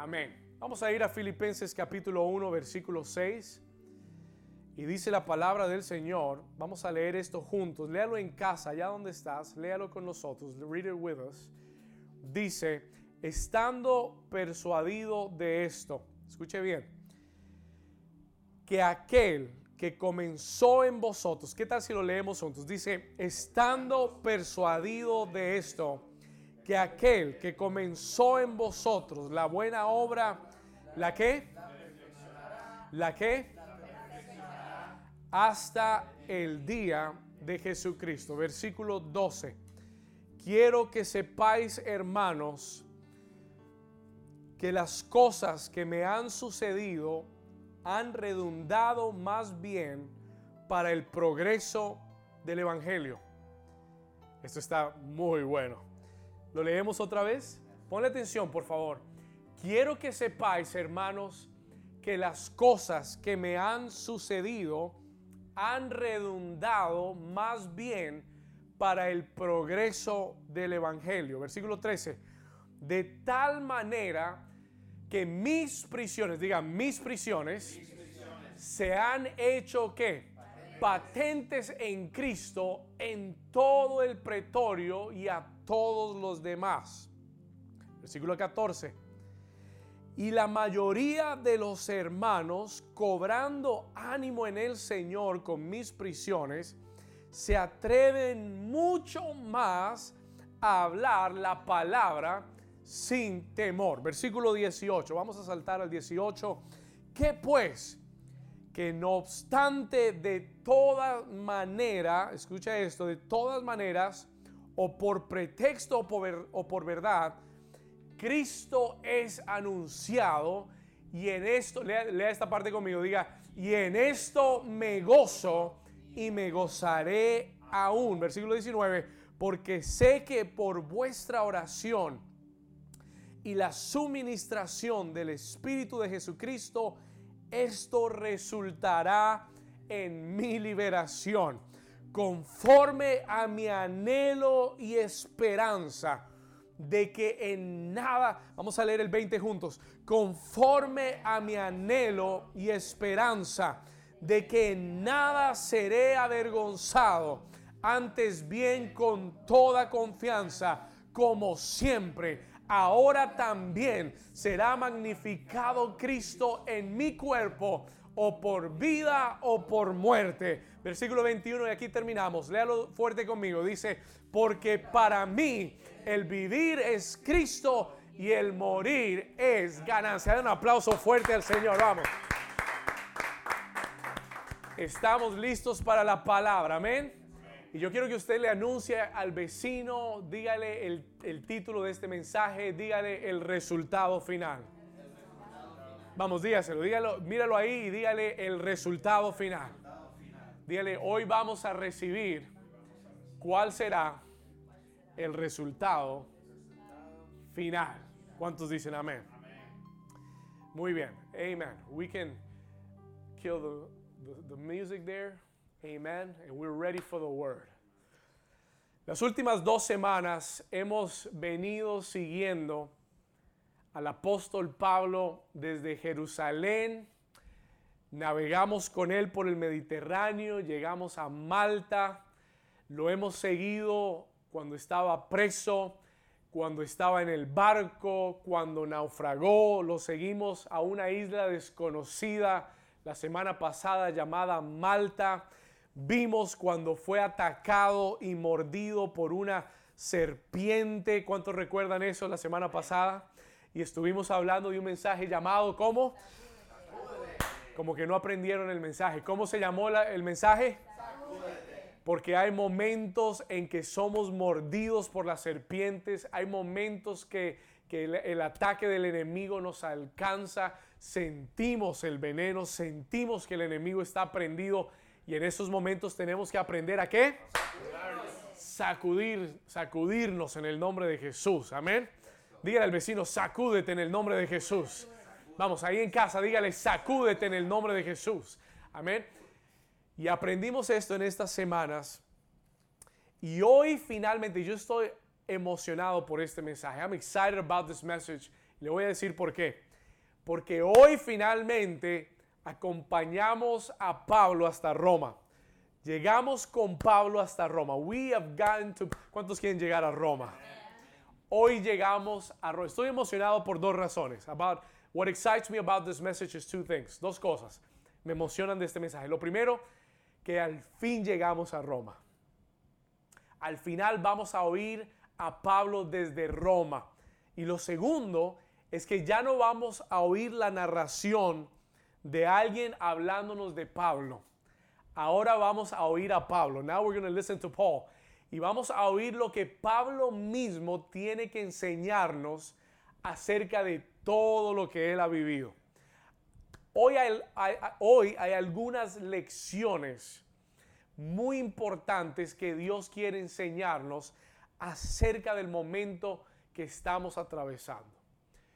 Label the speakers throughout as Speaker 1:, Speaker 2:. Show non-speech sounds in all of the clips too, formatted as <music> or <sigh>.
Speaker 1: Amén. Vamos a ir a Filipenses capítulo 1, versículo 6. Y dice la palabra del Señor. Vamos a leer esto juntos. Léalo en casa, allá donde estás. Léalo con nosotros. Read it with us. Dice, estando persuadido de esto. Escuche bien. Que aquel que comenzó en vosotros. ¿Qué tal si lo leemos juntos? Dice, estando persuadido de esto que aquel que comenzó en vosotros la buena obra, ¿la qué? ¿La qué? Hasta el día de Jesucristo. Versículo 12. Quiero que sepáis, hermanos, que las cosas que me han sucedido han redundado más bien para el progreso del Evangelio. Esto está muy bueno. ¿Lo leemos otra vez? Ponle atención, por favor. Quiero que sepáis, hermanos, que las cosas que me han sucedido han redundado más bien para el progreso del Evangelio. Versículo 13. De tal manera que mis prisiones, digan mis prisiones, se han hecho que patentes en Cristo en todo el pretorio y a todos los demás. Versículo 14. Y la mayoría de los hermanos, cobrando ánimo en el Señor con mis prisiones, se atreven mucho más a hablar la palabra sin temor. Versículo 18. Vamos a saltar al 18. ¿Qué pues? Que no obstante de toda manera, escucha esto, de todas maneras, o por pretexto o por, verdad, Cristo es anunciado y en esto, lea, lea, esta parte conmigo, diga, y en esto me gozo y me gozaré aún. Versículo 19, porque sé que por vuestra oración y la suministración del Espíritu de Jesucristo, esto resultará en mi liberación, conforme a mi anhelo y esperanza de que en nada, vamos a leer el 20 juntos, conforme a mi anhelo y esperanza de que en nada seré avergonzado, antes bien con toda confianza, como siempre, ahora también será magnificado Cristo en mi cuerpo, o por vida o por muerte. Versículo 21 y aquí terminamos. Léalo fuerte conmigo. Dice, porque para mí el vivir es Cristo y el morir es ganancia. Un aplauso fuerte al Señor. Vamos. Estamos listos para la palabra. Amén. Y yo quiero que usted le anuncie al vecino, dígale el, el, título de este mensaje, dígale el resultado final. Vamos, dígaselo, dígalo, míralo ahí y dígale el resultado final. Dígale, hoy vamos a recibir cuál será el resultado final. ¿Cuántos dicen amén? Muy bien, amen. We can kill the, the, the music there. Amen. And we're ready for the word. Las últimas dos semanas hemos venido siguiendo al apóstol Pablo desde Jerusalén. Navegamos con él por el Mediterráneo, llegamos a Malta. Lo hemos seguido cuando estaba preso, cuando estaba en el barco, cuando naufragó. Lo seguimos a una isla desconocida la semana pasada llamada Malta Vimos cuando fue atacado y mordido por una serpiente. ¿Cuántos recuerdan eso la semana pasada? Y estuvimos hablando de un mensaje llamado ¿cómo? Como que no aprendieron el mensaje. ¿Cómo se llamó el mensaje? Porque hay momentos en que somos mordidos por las serpientes, hay momentos que, que el, el, ataque del enemigo nos alcanza, sentimos el veneno, sentimos que el enemigo está prendido y en esos momentos tenemos que aprender a qué? Sacudir, sacudirnos en el nombre de Jesús. Amén. Dígale al vecino, sacúdete en el nombre de Jesús. Vamos, ahí en casa, dígale, sacúdete en el nombre de Jesús. Amén. Y aprendimos esto en estas semanas. Y hoy finalmente yo estoy emocionado por este mensaje. I'm excited about this message. Le voy a decir por qué. porque hoy finalmente acompañamos a Pablo hasta Roma. Llegamos con Pablo hasta Roma. We have gotten to. ¿Cuántos quieren llegar a Roma? Hoy llegamos a Roma. Estoy emocionado por dos razones. About what excites me about this message is two things. Dos cosas me emocionan de este mensaje. Lo primero, que al fin llegamos a Roma. Al final vamos a oír a Pablo desde Roma. Y lo segundo es que ya no vamos a oír la narración de alguien hablándonos de Pablo. Ahora vamos a oír a Pablo. Now we're going to listen to Paul. Y vamos a oír lo que Pablo mismo tiene que enseñarnos acerca de todo lo que él ha vivido. Hoy hay, hoy hay algunas lecciones muy importantes que Dios quiere enseñarnos acerca del momento que estamos atravesando.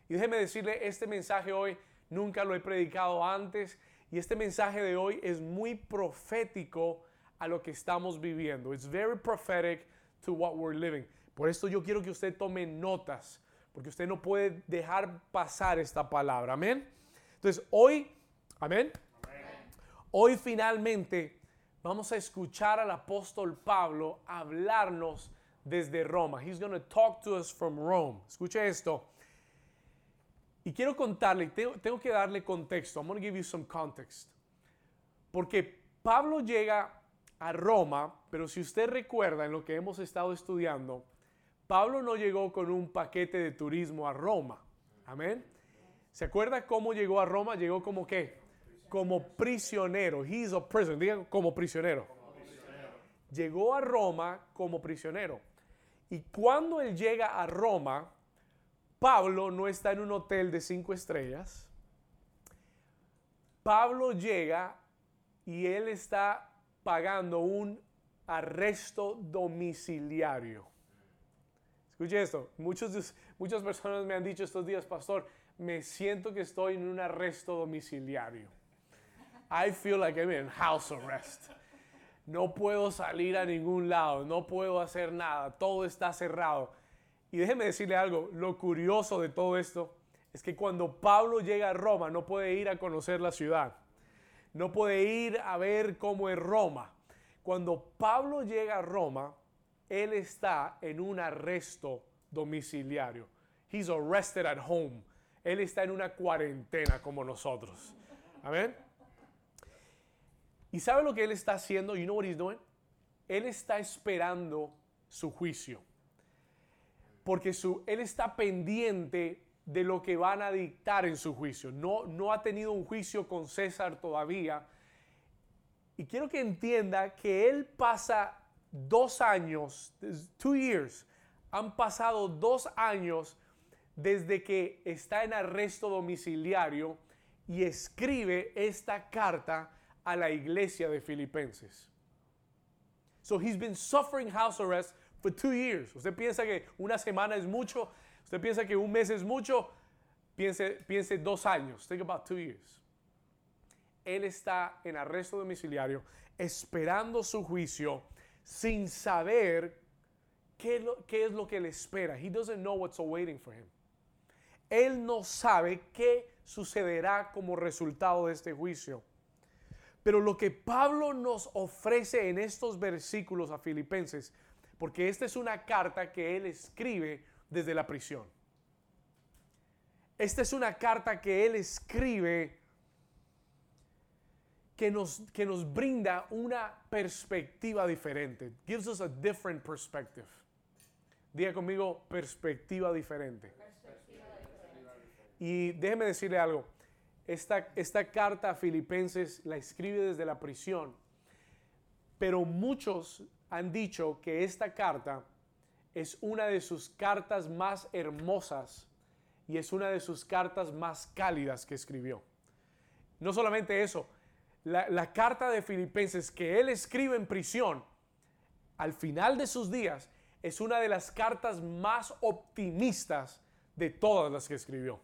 Speaker 1: Y déjeme decirle, este mensaje hoy nunca lo he predicado antes y este mensaje de hoy es muy profético a lo que estamos viviendo. It's very prophetic to what we're living. Por esto yo quiero que usted tome notas, porque usted no puede dejar pasar esta palabra. Amén. Entonces, hoy, amén. Hoy finalmente vamos a escuchar al apóstol Pablo hablarnos desde Roma. He's going to talk to us from Rome. Escuche esto. Y quiero contarle, tengo, que darle contexto. I'm going to give you some context. Porque Pablo llega a Roma, pero si usted recuerda en lo que hemos estado estudiando, Pablo no llegó con un paquete de turismo a Roma. Amén. ¿Se acuerda cómo llegó a Roma? Llegó como qué? Como prisionero. He's a prisoner. Diga como prisionero. Llegó a Roma como prisionero. Y cuando él llega a Roma, Pablo no está en un hotel de cinco estrellas. Pablo llega y él está pagando un arresto domiciliario. Escuche esto, muchos, muchas personas me han dicho estos días, pastor, me siento que estoy en un arresto domiciliario. I feel like I'm in house arrest. No puedo salir a ningún lado, no puedo hacer nada, todo está cerrado. Y déjeme decirle algo, lo curioso de todo esto es que cuando Pablo llega a Roma no puede ir a conocer la ciudad, no puede ir a ver cómo es Roma. Cuando Pablo llega a Roma, él está en un arresto domiciliario. He's arrested at home. Él está en una cuarentena como nosotros. Amén. ¿Y sabe lo que él está haciendo? You know what he's doing? Él está esperando su juicio porque él está pendiente de lo que van a dictar en su juicio. No, no ha tenido un juicio con César todavía. Y quiero que entienda que él pasa dos años, two years, han pasado dos años desde que está en arresto domiciliario y escribe esta carta a la iglesia de Filipenses. So he's been suffering house arrest for two years. Usted piensa que una semana es mucho, usted piensa que un mes es mucho, piense, piense dos años. Think about two years. Él está en arresto domiciliario, esperando su juicio, sin saber qué, qué es lo que le espera. He doesn't know what's awaiting for him. Él no sabe qué sucederá como resultado de este juicio. Pero lo que Pablo nos ofrece en estos versículos a Filipenses porque esta es una carta que él escribe desde la prisión. Esta es una carta que él escribe que nos, que nos brinda una perspectiva diferente. Gives us a different perspective. Diga conmigo, perspectiva diferente. Y déjeme decirle algo. Esta, esta carta a Filipenses la escribe desde la prisión. Pero muchos han dicho que esta carta es una de sus cartas más hermosas y es una de sus cartas más cálidas que escribió. No solamente eso, la, carta de Filipenses que él escribe en prisión, al final de sus días, es una de las cartas más optimistas de todas las que escribió.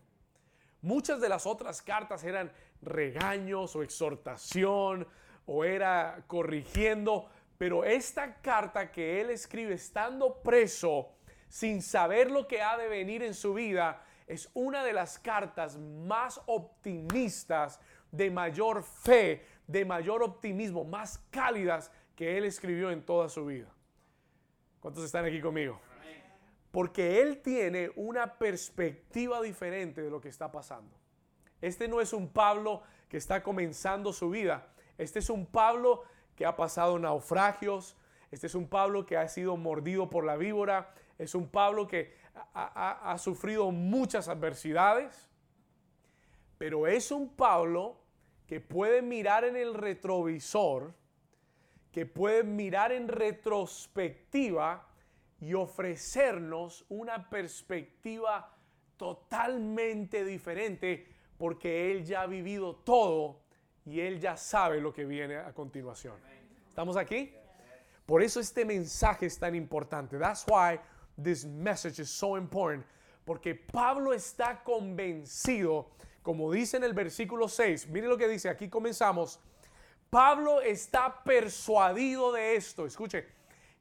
Speaker 1: Muchas de las otras cartas eran regaños o exhortación o era corrigiendo, pero esta carta que él escribe estando preso, sin saber lo que ha de venir en su vida, es una de las cartas más optimistas, de mayor fe, de mayor optimismo, más cálidas que él escribió en toda su vida. ¿Cuántos están aquí conmigo? Porque él tiene una perspectiva diferente de lo que está pasando. Este no es un Pablo que está comenzando su vida. Este es un Pablo que ha pasado naufragios. Este es un Pablo que ha sido mordido por la víbora. Es un Pablo que ha, sufrido muchas adversidades. Pero es un Pablo que puede mirar en el retrovisor, que puede mirar en retrospectiva y ofrecernos una perspectiva totalmente diferente porque Él ya ha vivido todo y Él ya sabe lo que viene a continuación. ¿Estamos aquí? Por eso este mensaje es tan importante. That's why this message is so important. Porque Pablo está convencido, como dice en el versículo 6, mire lo que dice, aquí comenzamos. Pablo está persuadido de esto, escuche,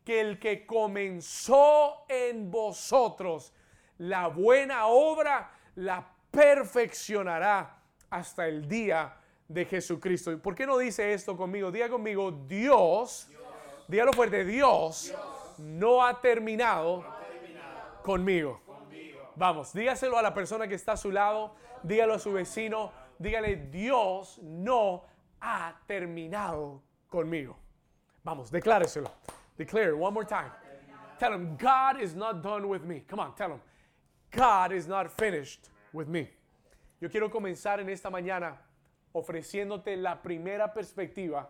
Speaker 1: que el que comenzó en vosotros la buena obra, la perfeccionará hasta el día de Jesucristo. ¿Y por qué no dice esto conmigo? Diga conmigo, Dios, dígalo fuerte, Dios, no ha terminado, conmigo. Vamos, dígaselo a la persona que está a su lado, dígalo a su vecino, dígale, Dios no ha terminado conmigo. Vamos, decláreselo. Declare one more time. Tell him, God is not done with me. Come on, tell him, God is not finished with me. Yo quiero comenzar en esta mañana ofreciéndote la primera perspectiva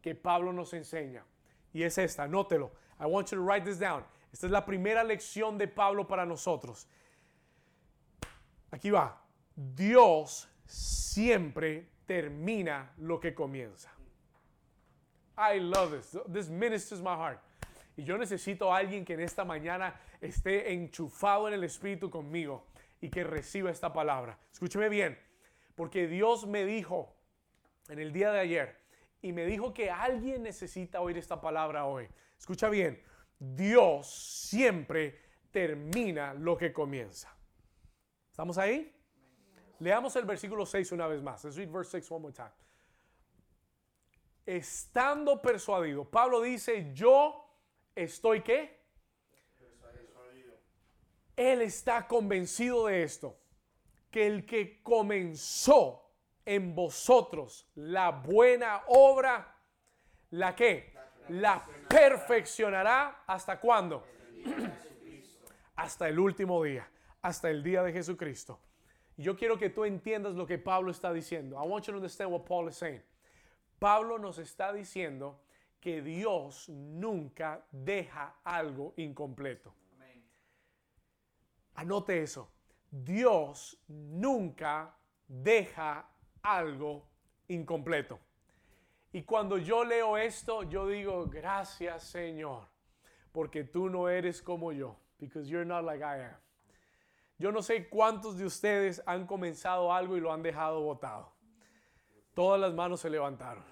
Speaker 1: que Pablo nos enseña. Y es esta, anótelo. I want you to write this down. Esta es la primera lección de Pablo para nosotros. Aquí va. Dios siempre termina lo que comienza. I love this. This ministers my heart. Y yo necesito a alguien que en esta mañana esté enchufado en el Espíritu conmigo y que reciba esta palabra. Escúcheme bien, porque Dios me dijo en el día de ayer y me dijo que alguien necesita oír esta palabra hoy. Escucha bien, Dios siempre termina lo que comienza. ¿Estamos ahí? Leamos el versículo 6 una vez más. Let's read verse 6 one more time. Estando persuadido, Pablo dice, yo estoy qué? Él está convencido de esto, que el que comenzó en vosotros la buena obra, ¿la qué? La perfeccionará hasta cuándo? <clears throat> hasta el último día, hasta el día de Jesucristo. Yo quiero que tú entiendas lo que Pablo está diciendo. I want you to understand what Paul is saying. Pablo nos está diciendo que Dios nunca deja algo incompleto. Anote eso. Dios nunca deja algo incompleto. Y cuando yo leo esto, yo digo, gracias Señor, porque tú no eres como yo, because you're not like I am. Yo no sé cuántos de ustedes han comenzado algo y lo han dejado botado. Todas las manos se levantaron.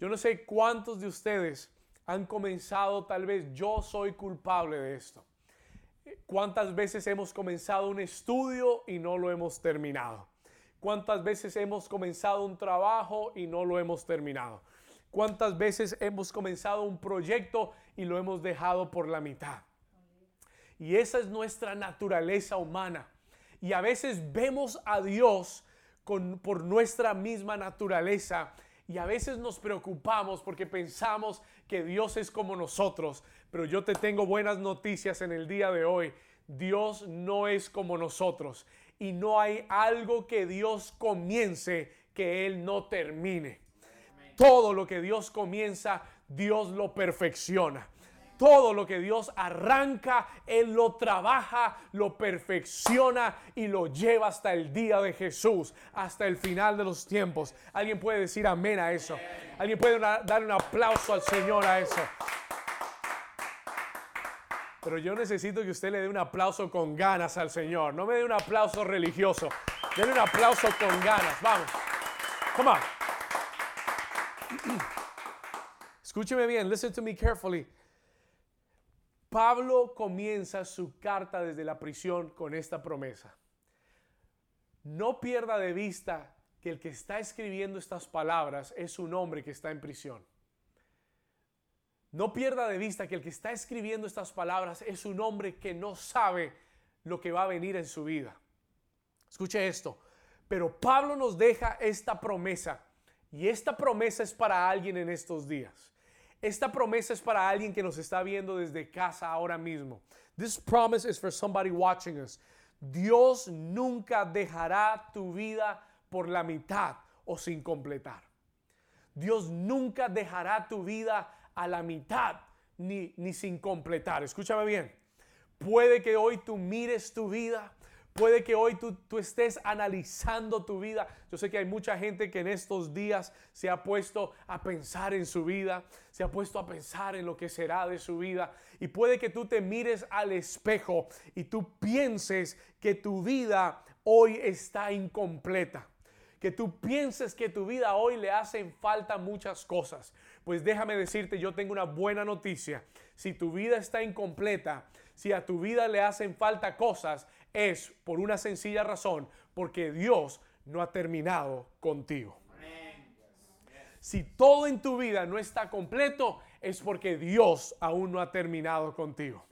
Speaker 1: Yo no sé cuántos de ustedes han comenzado, tal vez yo soy culpable de esto. ¿Cuántas veces hemos comenzado un estudio y no lo hemos terminado? ¿Cuántas veces hemos comenzado un trabajo y no lo hemos terminado? ¿Cuántas veces hemos comenzado un proyecto y lo hemos dejado por la mitad? Y esa es nuestra naturaleza humana. Y a veces vemos a Dios con, por nuestra misma naturaleza y a veces nos preocupamos porque pensamos que Dios es como nosotros, pero yo te tengo buenas noticias en el día de hoy. Dios no es como nosotros y no hay algo que Dios comience que Él no termine. Todo lo que Dios comienza, Dios lo perfecciona todo lo que Dios arranca, Él lo trabaja, lo perfecciona y lo lleva hasta el día de Jesús, hasta el final de los tiempos. ¿Alguien puede decir amén a eso? ¿Alguien puede dar un aplauso al Señor a eso? Pero yo necesito que usted le dé un aplauso con ganas al Señor. No me dé un aplauso religioso. Denle un aplauso con ganas. Vamos. Come on. <clears throat> Escúcheme bien. Listen to me carefully. Pablo comienza su carta desde la prisión con esta promesa. no pierda de vista que el que está escribiendo estas palabras es un hombre que está en prisión. No pierda de vista que el que está escribiendo estas palabras es un hombre que no sabe lo que va a venir en su vida. Escuche esto. Pero Pablo nos deja esta promesa. Y esta promesa es para alguien en estos días. Esta promesa es para alguien que nos está viendo desde casa ahora mismo. This promise is for somebody watching us. Dios nunca dejará tu vida por la mitad o sin completar. Dios nunca dejará tu vida a la mitad ni, ni sin completar. Escúchame bien. Puede que hoy tú mires tu vida Puede que hoy tú, estés analizando tu vida. Yo sé que hay mucha gente que en estos días se ha puesto a pensar en su vida, se ha puesto a pensar en lo que será de su vida. Y puede que tú te mires al espejo y tú pienses que tu vida hoy está incompleta. Que tú pienses que tu vida hoy le hacen falta muchas cosas. Pues déjame decirte, yo tengo una buena noticia. Si tu vida está incompleta, si a tu vida le hacen falta cosas, es por una sencilla razón, porque Dios no ha terminado contigo. Si todo en tu vida no está completo, es porque Dios aún no ha terminado contigo.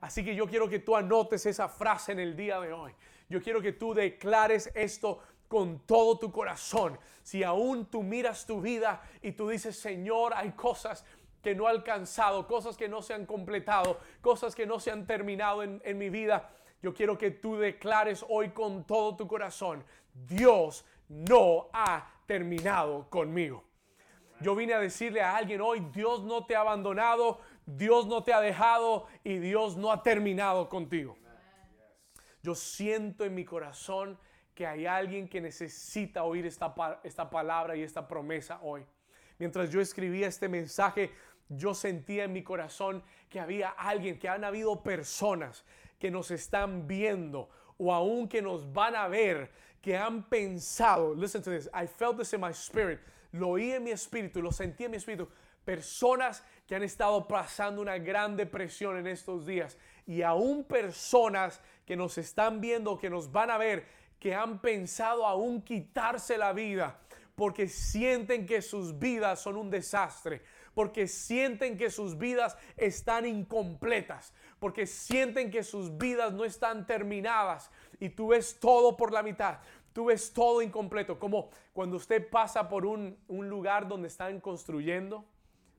Speaker 1: Así que yo quiero que tú anotes esa frase en el día de hoy. Yo quiero que tú declares esto con todo tu corazón. Si aún tú miras tu vida y tú dices, Señor, hay cosas que no he alcanzado, cosas que no se han completado, cosas que no se han terminado en, en mi vida, yo quiero que tú declares hoy con todo tu corazón, Dios no ha terminado conmigo. Yo vine a decirle a alguien hoy, Dios no te ha abandonado, Dios no te ha dejado y Dios no ha terminado contigo. Yo siento en mi corazón que hay alguien que necesita oír esta, esta palabra y esta promesa hoy. Mientras yo escribía este mensaje, yo sentía en mi corazón que había alguien, que han habido personas que nos están viendo o aún que nos van a ver, que han pensado, listen to this, I felt this in my spirit, lo oí en mi espíritu, lo sentí en mi espíritu, personas que han estado pasando una gran depresión en estos días y aún personas que nos están viendo, que nos van a ver, que han pensado aún quitarse la vida porque sienten que sus vidas son un desastre, porque sienten que sus vidas están incompletas, porque sienten que sus vidas no están terminadas y tú ves todo por la mitad. Tú ves todo incompleto, como cuando usted pasa por un, lugar donde están construyendo,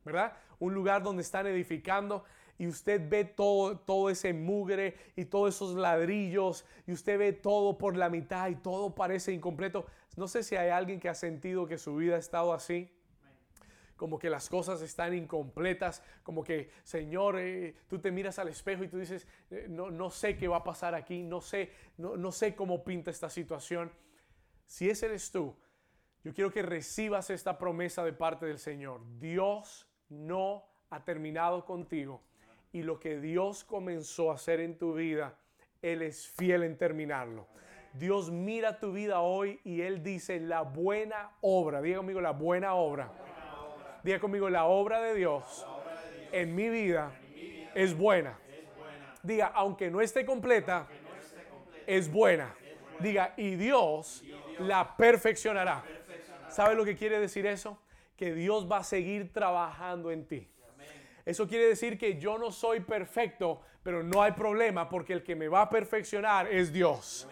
Speaker 1: ¿verdad? Un lugar donde están edificando y usted ve todo, todo ese mugre y todos esos ladrillos y usted ve todo por la mitad y todo parece incompleto. No sé si hay alguien que ha sentido que su vida ha estado así como que las cosas están incompletas, como que, Señor, eh, tú te miras al espejo y tú dices, eh, no, no, sé qué va a pasar aquí, no sé, no, no sé cómo pinta esta situación. Si ese eres tú, yo quiero que recibas esta promesa de parte del Señor. Dios no ha terminado contigo y lo que Dios comenzó a hacer en tu vida, Él es fiel en terminarlo. Dios mira tu vida hoy y Él dice la buena obra. Diga conmigo la buena obra Diga conmigo, la obra de Dios en mi vida es buena. Diga, aunque no esté completa, es buena. Diga, y Dios la perfeccionará. ¿Sabe lo que quiere decir eso? Que Dios va a seguir trabajando en ti. Eso quiere decir que yo no soy perfecto, pero no hay problema porque el que me va a perfeccionar es Dios.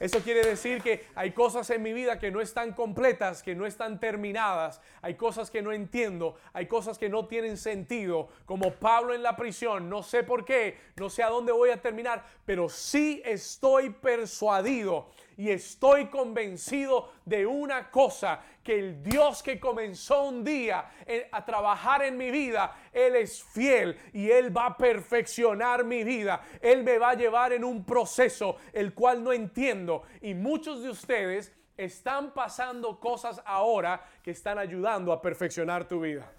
Speaker 1: Eso quiere decir que hay cosas en mi vida que no están completas, que no están terminadas. Hay cosas que no entiendo, hay cosas que no tienen sentido. Como Pablo en la prisión, no sé por qué, no sé a dónde voy a terminar, pero sí estoy persuadido y estoy convencido de una cosa, que el Dios que comenzó un día eh, a trabajar en mi vida, Él es fiel y Él va a perfeccionar mi vida. Él me va a llevar en un proceso el cual no entiendo. Y muchos de ustedes están pasando cosas ahora que están ayudando a perfeccionar tu vida.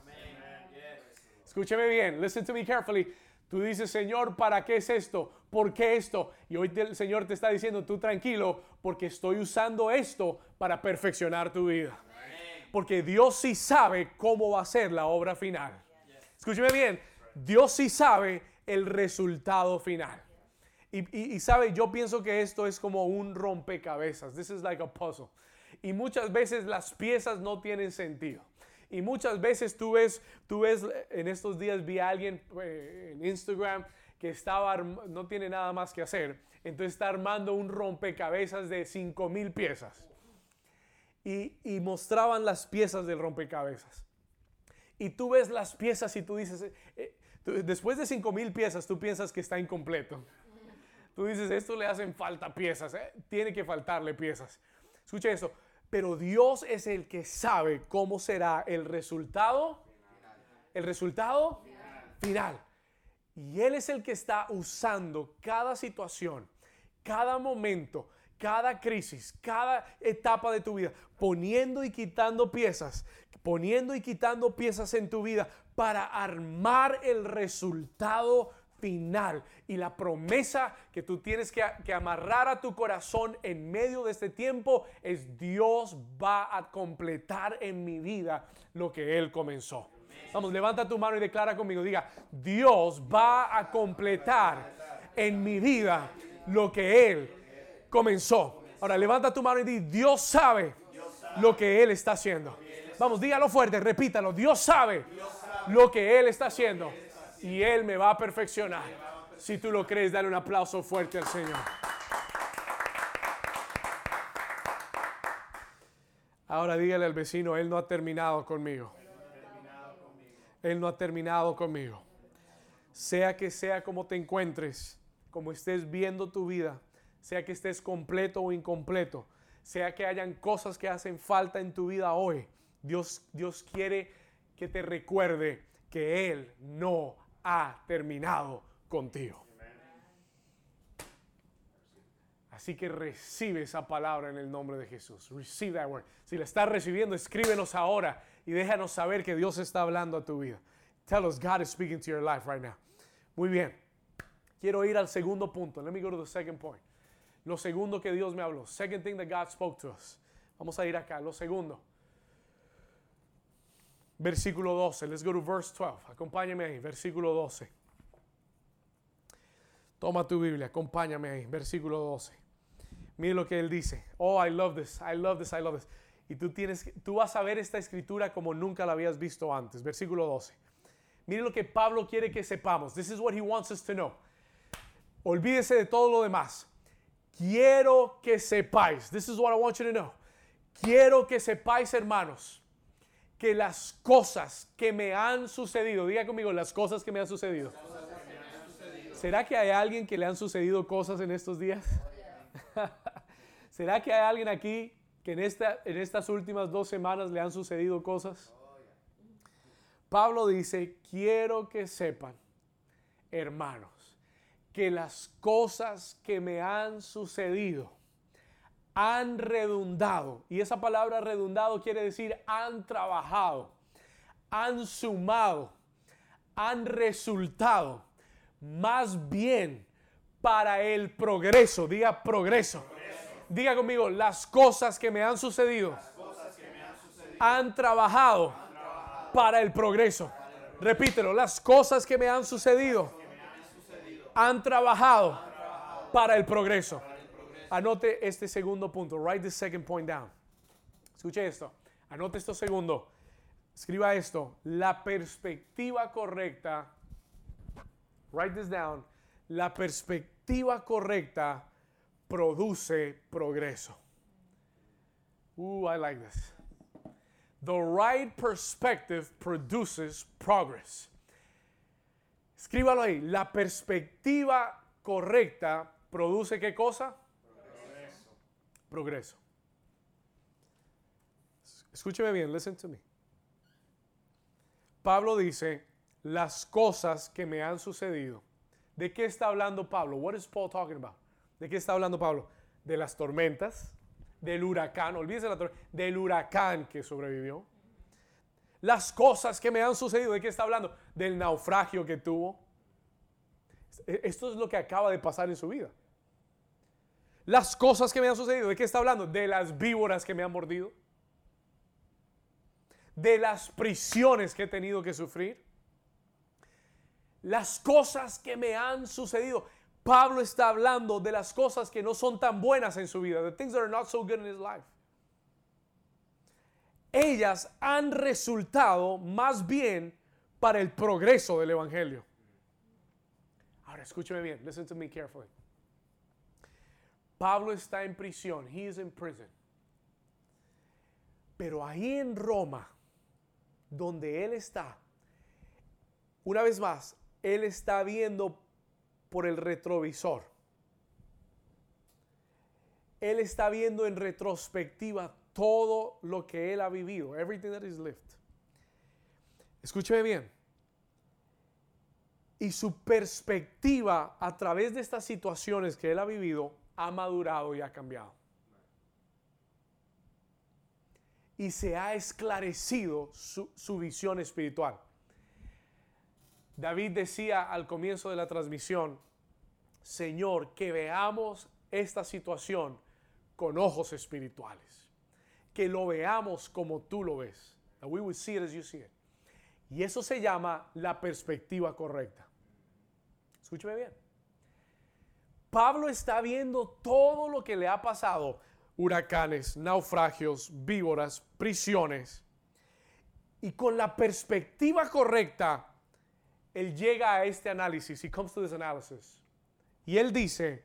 Speaker 1: Escúcheme bien, listen to me carefully. Tú dices, Señor, ¿para qué es esto? ¿Por qué esto? Y hoy el Señor te está diciendo, tú tranquilo, porque estoy usando esto para perfeccionar tu vida. Porque Dios sí sabe cómo va a ser la obra final. Escúcheme bien, Dios sí sabe el resultado final. Y, y, sabe, yo pienso que esto es como un rompecabezas. This is like a puzzle. Y muchas veces las piezas no tienen sentido. Y muchas veces tú ves, tú ves, en estos días vi a alguien eh, en Instagram que estaba, no tiene nada más que hacer. Entonces está armando un rompecabezas de 5 mil piezas. Y, mostraban las piezas del rompecabezas. Y tú ves las piezas y tú dices, eh, eh, después de 5 mil piezas, tú piensas que está incompleto. Tú dices, esto le hacen falta piezas, tiene que faltarle piezas. Escucha esto, pero Dios es el que sabe cómo será el resultado. El resultado final. Y Él es el que está usando cada situación, cada momento, cada crisis, cada etapa de tu vida, poniendo y quitando piezas, poniendo y quitando piezas en tu vida para armar el resultado final y la promesa que tú tienes que, amarrar a tu corazón en medio de este tiempo es Dios va a completar en mi vida lo que Él comenzó. Vamos, levanta tu mano y declara conmigo, diga, Dios va a completar en mi vida lo que Él comenzó. Ahora levanta tu mano y di, Dios sabe lo que Él está haciendo. Vamos, dígalo fuerte, repítalo, Dios sabe lo que Él está haciendo y Él me va a perfeccionar. Si tú lo crees, dale un aplauso fuerte al Señor. Ahora dígale al vecino, Él no ha terminado conmigo. Él no ha terminado conmigo. Sea que sea como te encuentres, como estés viendo tu vida, sea que estés completo o incompleto, sea que hayan cosas que hacen falta en tu vida hoy, Dios, Dios quiere que te recuerde que Él no ha terminado contigo. Así que recibe esa palabra en el nombre de Jesús. Receive that word. Si la estás recibiendo, escríbenos ahora y déjanos saber que Dios está hablando a tu vida. Tell us God is speaking to your life right now. Muy bien. Quiero ir al segundo punto. Let me go to the second point. Lo segundo que Dios me habló. Second thing that God spoke to us. Vamos a ir acá. Lo segundo versículo 12. Let's go to verse 12. Acompáñame ahí, versículo 12. Toma tu Biblia, acompáñame ahí, versículo 12. Mire lo que él dice. Oh, I love this, I love this, I love this. Y tú, tienes, tú vas a ver esta escritura como nunca la habías visto antes. Versículo 12. Mire lo que Pablo quiere que sepamos. This is what he wants us to know. Olvídese de todo lo demás. Quiero que sepáis. This is what I want you to know. Quiero que sepáis, hermanos que las cosas que me han sucedido, diga conmigo, las cosas que me han sucedido. ¿Será que hay alguien que le han sucedido cosas en estos días? <laughs> ¿Será que hay alguien aquí en, esta, en estas últimas dos semanas le han sucedido cosas? Pablo dice, quiero que sepan, hermanos, que las cosas que me han sucedido han redundado. Y esa palabra redundado quiere decir han trabajado, han sumado, han resultado más bien para el progreso. Diga progreso. Diga conmigo, las cosas que me han sucedido, han, trabajado para el progreso. Repítelo, las cosas que me han sucedido, han trabajado para el progreso. Anote este segundo punto. Write the second point down. Escuche esto. Anote esto segundo. Escriba esto. La perspectiva correcta. Write this down. La perspectiva correcta produce progreso. Ooh, I like this. The right perspective produces progress. Escríbalo ahí. La perspectiva correcta produce qué cosa? progreso. Escúcheme bien, listen to me. Pablo dice, las cosas que me han sucedido. ¿De qué está hablando Pablo? What is Paul talking about? ¿De qué está hablando Pablo? De las tormentas, del huracán, olvídese la tormenta, del huracán que sobrevivió. Las cosas que me han sucedido, ¿de qué está hablando? Del naufragio que tuvo. Esto es lo que acaba de pasar en su vida las cosas que me han sucedido. ¿De qué está hablando? De las víboras que me han mordido. De las prisiones que he tenido que sufrir. Las cosas que me han sucedido. Pablo está hablando de las cosas que no son tan buenas en su vida, the things that are not so good in his life. Ellas han resultado más bien para el progreso del evangelio. Ahora escúcheme bien, listen to me carefully. Pablo está en prisión, he is in prison. Pero ahí en Roma, donde él está, una vez más, él está viendo por el retrovisor. Él está viendo en retrospectiva todo lo que él ha vivido, everything that is lived. Escúcheme bien. Y su perspectiva a través de estas situaciones que él ha vivido ha madurado y ha cambiado. Y se ha esclarecido su, su visión espiritual. David decía al comienzo de la transmisión, Señor, que veamos esta situación con ojos espirituales, que lo veamos como tú lo ves. we would see it as you see it. Y eso se llama la perspectiva correcta. Escúcheme bien. Pablo está viendo todo lo que le ha pasado, huracanes, naufragios, víboras, prisiones. Y con la perspectiva correcta, él llega a este análisis, he comes to this analysis. Y él dice,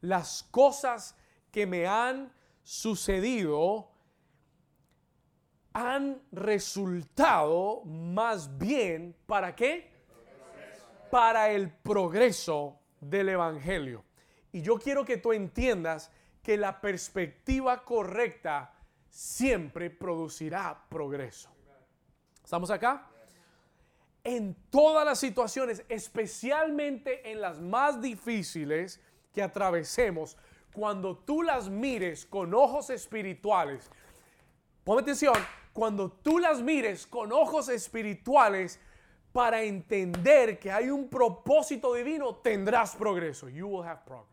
Speaker 1: las cosas que me han sucedido han resultado más bien para qué? Para el progreso del Evangelio. Y yo quiero que tú entiendas que la perspectiva correcta siempre producirá progreso. ¿Estamos acá? En todas las situaciones, especialmente en las más difíciles que atravesemos, cuando tú las mires con ojos espirituales, ponme atención, cuando tú las mires con ojos espirituales para entender que hay un propósito divino, tendrás progreso. You will have progress.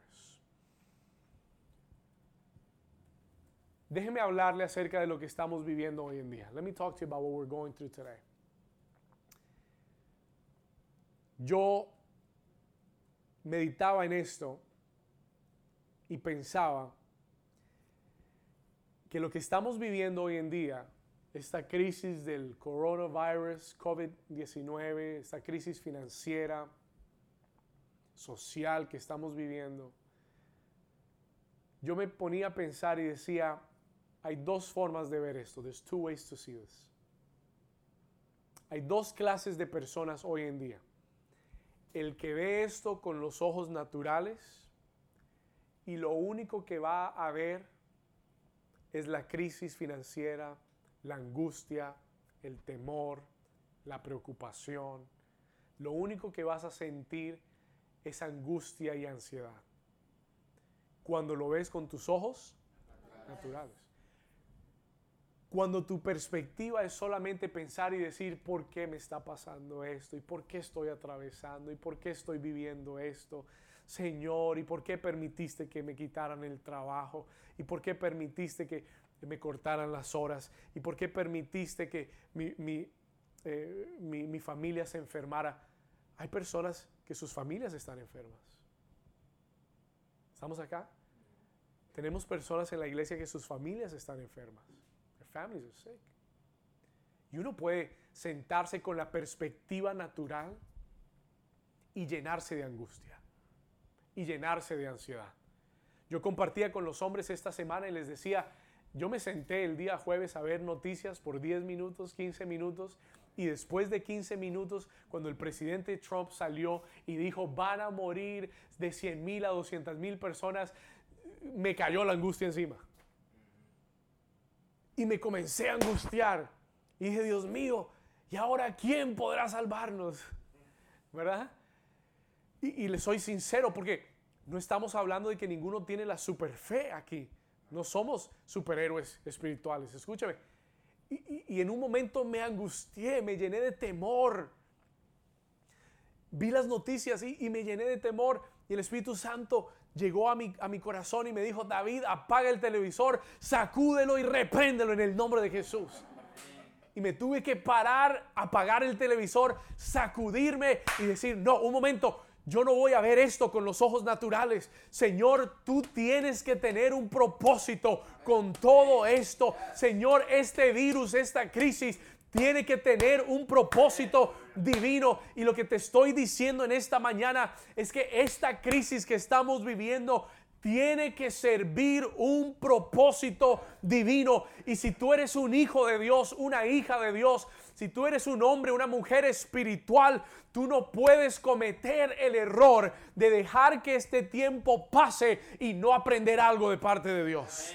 Speaker 1: Déjeme hablarle acerca de lo que estamos viviendo hoy en día. Let me talk to you about what we're going through today. Yo meditaba en esto y pensaba que lo que estamos viviendo hoy en día, esta crisis del coronavirus, COVID-19, esta crisis financiera, social que estamos viviendo, yo me ponía a pensar y decía, hay dos formas de ver esto. There's two ways to see this. Hay dos clases de personas hoy en día el que ve esto con los ojos naturales y lo único que va a ver es la crisis financiera, la angustia, el temor, la preocupación. Lo único que vas a sentir es angustia y ansiedad. Cuando lo ves con tus ojos naturales. Cuando tu perspectiva es solamente pensar y decir, ¿por qué me está pasando esto? ¿Y por qué estoy atravesando? ¿Y por qué estoy viviendo esto? Señor, ¿y por qué permitiste que me quitaran el trabajo? ¿Y por qué permitiste que me cortaran las horas? ¿Y por qué permitiste que mi, mi, eh, mi familia se enfermara? Hay personas que sus familias están enfermas. ¿Estamos acá? Tenemos personas en la iglesia que sus familias están enfermas families are sick. Y uno puede sentarse con la perspectiva natural y llenarse de angustia y llenarse de ansiedad. Yo compartía con los hombres esta semana y les decía, yo me senté el día jueves a ver noticias por 10 minutos, 15 minutos, y después de 15 minutos, cuando el presidente Trump salió y dijo, van a morir de 100 mil a 200 mil personas, me cayó la angustia encima. Y me comencé a angustiar. Y dije, Dios mío, ¿y ahora quién podrá salvarnos? ¿Verdad? Y, y le soy sincero porque no estamos hablando de que ninguno tiene la super fe aquí. No somos superhéroes espirituales. Escúchame. Y, en un momento me angustié, me llené de temor. Vi las noticias y me llené de temor. Y el Espíritu Santo llegó a mi, a mi corazón y me dijo, David, apaga el televisor, sacúdelo y repréndelo en el nombre de Jesús. Y me tuve que parar, apagar el televisor, sacudirme y decir, no, un momento, yo no voy a ver esto con los ojos naturales. Señor, tú tienes que tener un propósito con todo esto. Señor, este virus, esta crisis tiene que tener un propósito divino. Y lo que te estoy diciendo en esta mañana es que esta crisis que estamos viviendo tiene que servir un propósito divino. Y si tú eres un hijo de Dios, una hija de Dios, si tú eres un hombre, una mujer espiritual, tú no puedes cometer el error de dejar que este tiempo pase y no aprender algo de parte de Dios.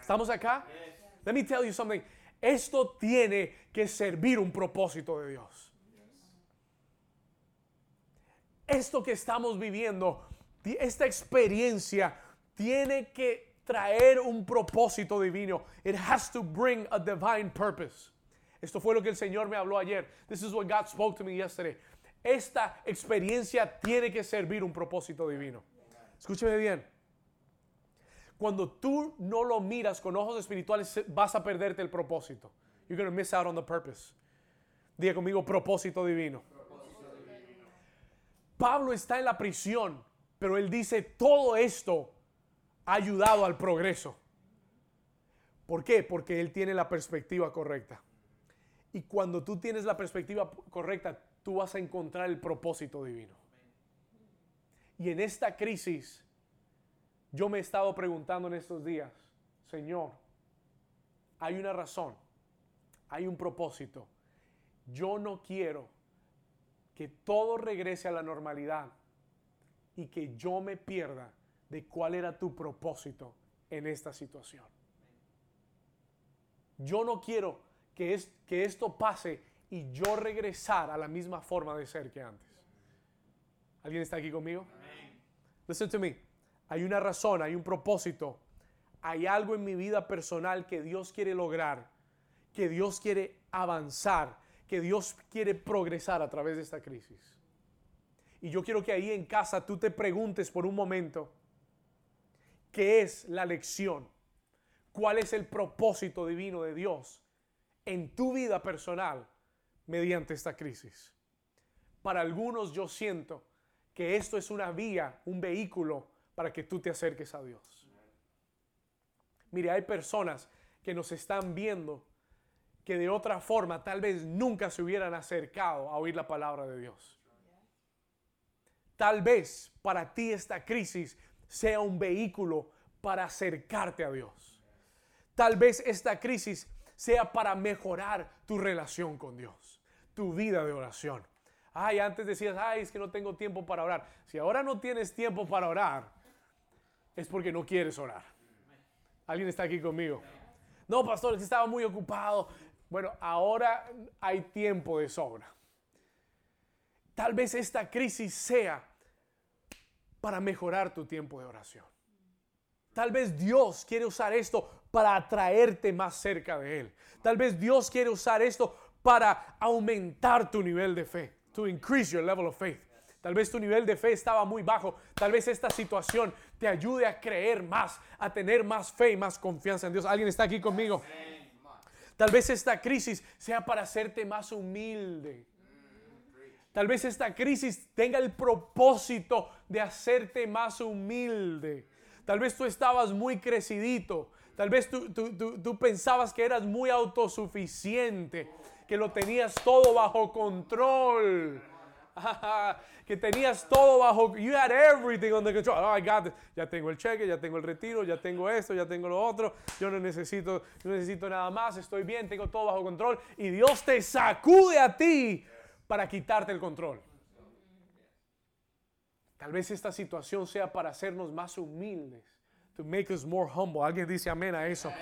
Speaker 1: ¿Estamos acá? Let me tell you something. Esto tiene que servir un propósito de Dios. Esto que estamos viviendo, esta experiencia tiene que traer un propósito divino. It has to bring a divine purpose. Esto fue lo que el Señor me habló ayer. This is what God spoke to me yesterday. Esta experiencia tiene que servir un propósito divino. Escúcheme bien. Cuando tú no lo miras con ojos espirituales, vas a perderte el propósito. You're going to miss out on the purpose. Diga conmigo, propósito divino. Pablo está en la prisión, pero él dice, todo esto ha ayudado al progreso. ¿Por qué? Porque él tiene la perspectiva correcta. Y cuando tú tienes la perspectiva correcta, tú vas a encontrar el propósito divino. Y en esta crisis, yo me he estado preguntando en estos días, Señor, hay una razón, hay un propósito. Yo no quiero que todo regrese a la normalidad y que yo me pierda de cuál era tu propósito en esta situación. Yo no quiero que, es, que esto pase y yo regresar a la misma forma de ser que antes. ¿Alguien está aquí conmigo? Listen to me. Hay una razón, hay un propósito. Hay algo en mi vida personal que Dios quiere lograr, que Dios quiere avanzar, que Dios quiere progresar a través de esta crisis. Y yo quiero que ahí en casa tú te preguntes por un momento, ¿qué es la lección? ¿Cuál es el propósito divino de Dios en tu vida personal mediante esta crisis. Para algunos yo siento que esto es una vía, un vehículo para que tú te acerques a Dios. Mire, hay personas que nos están viendo que de otra forma tal vez nunca se hubieran acercado a oír la palabra de Dios. Tal vez para ti esta crisis sea un vehículo para acercarte a Dios. Tal vez esta crisis sea para mejorar tu relación con Dios, tu vida de oración. Ay, antes decías, ay, es que no tengo tiempo para orar. Si ahora no tienes tiempo para orar, es porque no quieres orar. ¿Alguien está aquí conmigo? No, pastor, estaba muy ocupado. Bueno, ahora hay tiempo de sobra. Tal vez esta crisis sea para mejorar tu tiempo de oración. Tal vez Dios quiere usar esto para atraerte más cerca de Él. Tal vez Dios quiere usar esto para aumentar tu nivel de fe. To increase your level of faith. Tal vez tu nivel de fe estaba muy bajo. Tal vez esta situación te ayude a creer más, a tener más fe y más confianza en Dios. ¿Alguien está aquí conmigo? Tal vez esta crisis sea para hacerte más humilde. Tal vez esta crisis tenga el propósito de hacerte más humilde. Tal vez tú estabas muy crecidito. Tal vez tú, pensabas que eras muy autosuficiente, que lo tenías todo bajo control. <laughs> que tenías todo bajo, you had everything under control. Oh, I got Ya tengo el cheque, ya tengo el retiro, ya tengo esto, ya tengo lo otro. Yo no necesito, no necesito nada más, estoy bien, tengo todo bajo control. Y Dios te sacude a ti para quitarte el control. Tal vez esta situación sea para hacernos más humildes to make us more humble. Alguien dice amén a eso.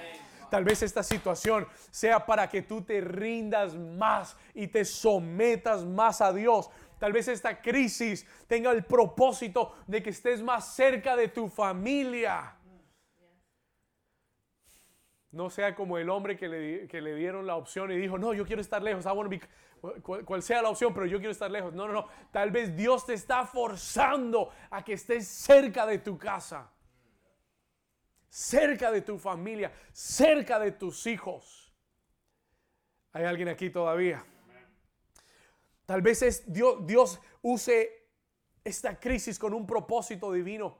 Speaker 1: Tal vez esta situación sea para que tú te rindas más y te sometas más a Dios. Tal vez esta crisis tenga el propósito de que estés más cerca de tu familia. No sea como el hombre que le, que le dieron la opción y dijo, no, yo quiero estar lejos. cual sea la opción, pero yo quiero estar lejos. No, no, no. Tal vez Dios te está forzando a que estés cerca de tu casa cerca de tu familia, cerca de tus hijos. ¿Hay alguien aquí todavía? Tal vez es Dios, Dios use esta crisis con un propósito divino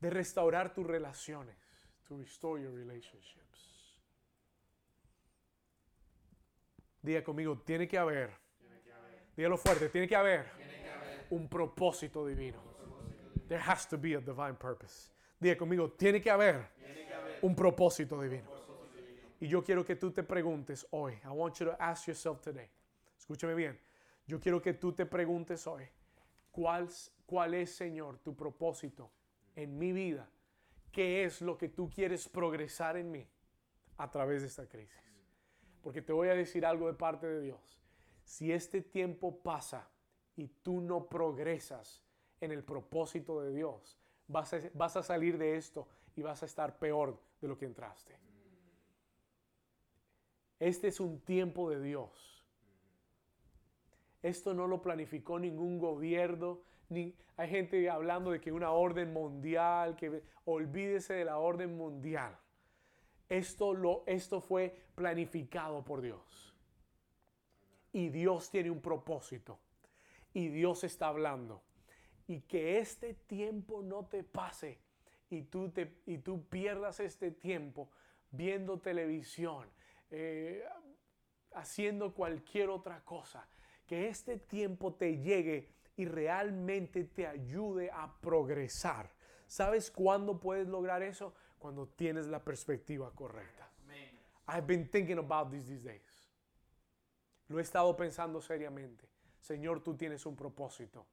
Speaker 1: de restaurar tus relaciones, to restore your relationships. Diga conmigo, tiene que haber, dígalo fuerte, tiene que haber un propósito divino. There has to be a divine purpose. Diga conmigo, tiene que haber un propósito divino. Y yo quiero que tú te preguntes hoy. I want you to ask yourself today. Escúchame bien. Yo quiero que tú te preguntes hoy. ¿Cuál, cuál es, Señor, tu propósito en mi vida? ¿Qué es lo que tú quieres progresar en mí a través de esta crisis? Porque te voy a decir algo de parte de Dios. Si este tiempo pasa y tú no progresas en el propósito de Dios, vas a, vas a salir de esto y vas a estar peor de lo que entraste. Este es un tiempo de Dios. Esto no lo planificó ningún gobierno. Hay gente hablando de que una orden mundial, que olvídese de la orden mundial. Esto, lo, esto fue planificado por Dios. Y Dios tiene un propósito. Y Dios está hablando. Y que este tiempo no te pase y tú, te, y tú pierdas este tiempo viendo televisión, eh, haciendo cualquier otra cosa. Que este tiempo te llegue y realmente te ayude a progresar. ¿Sabes cuándo puedes lograr eso? Cuando tienes la perspectiva correcta. I've been thinking about this these days. Lo he estado pensando seriamente. Señor, tú tienes un propósito.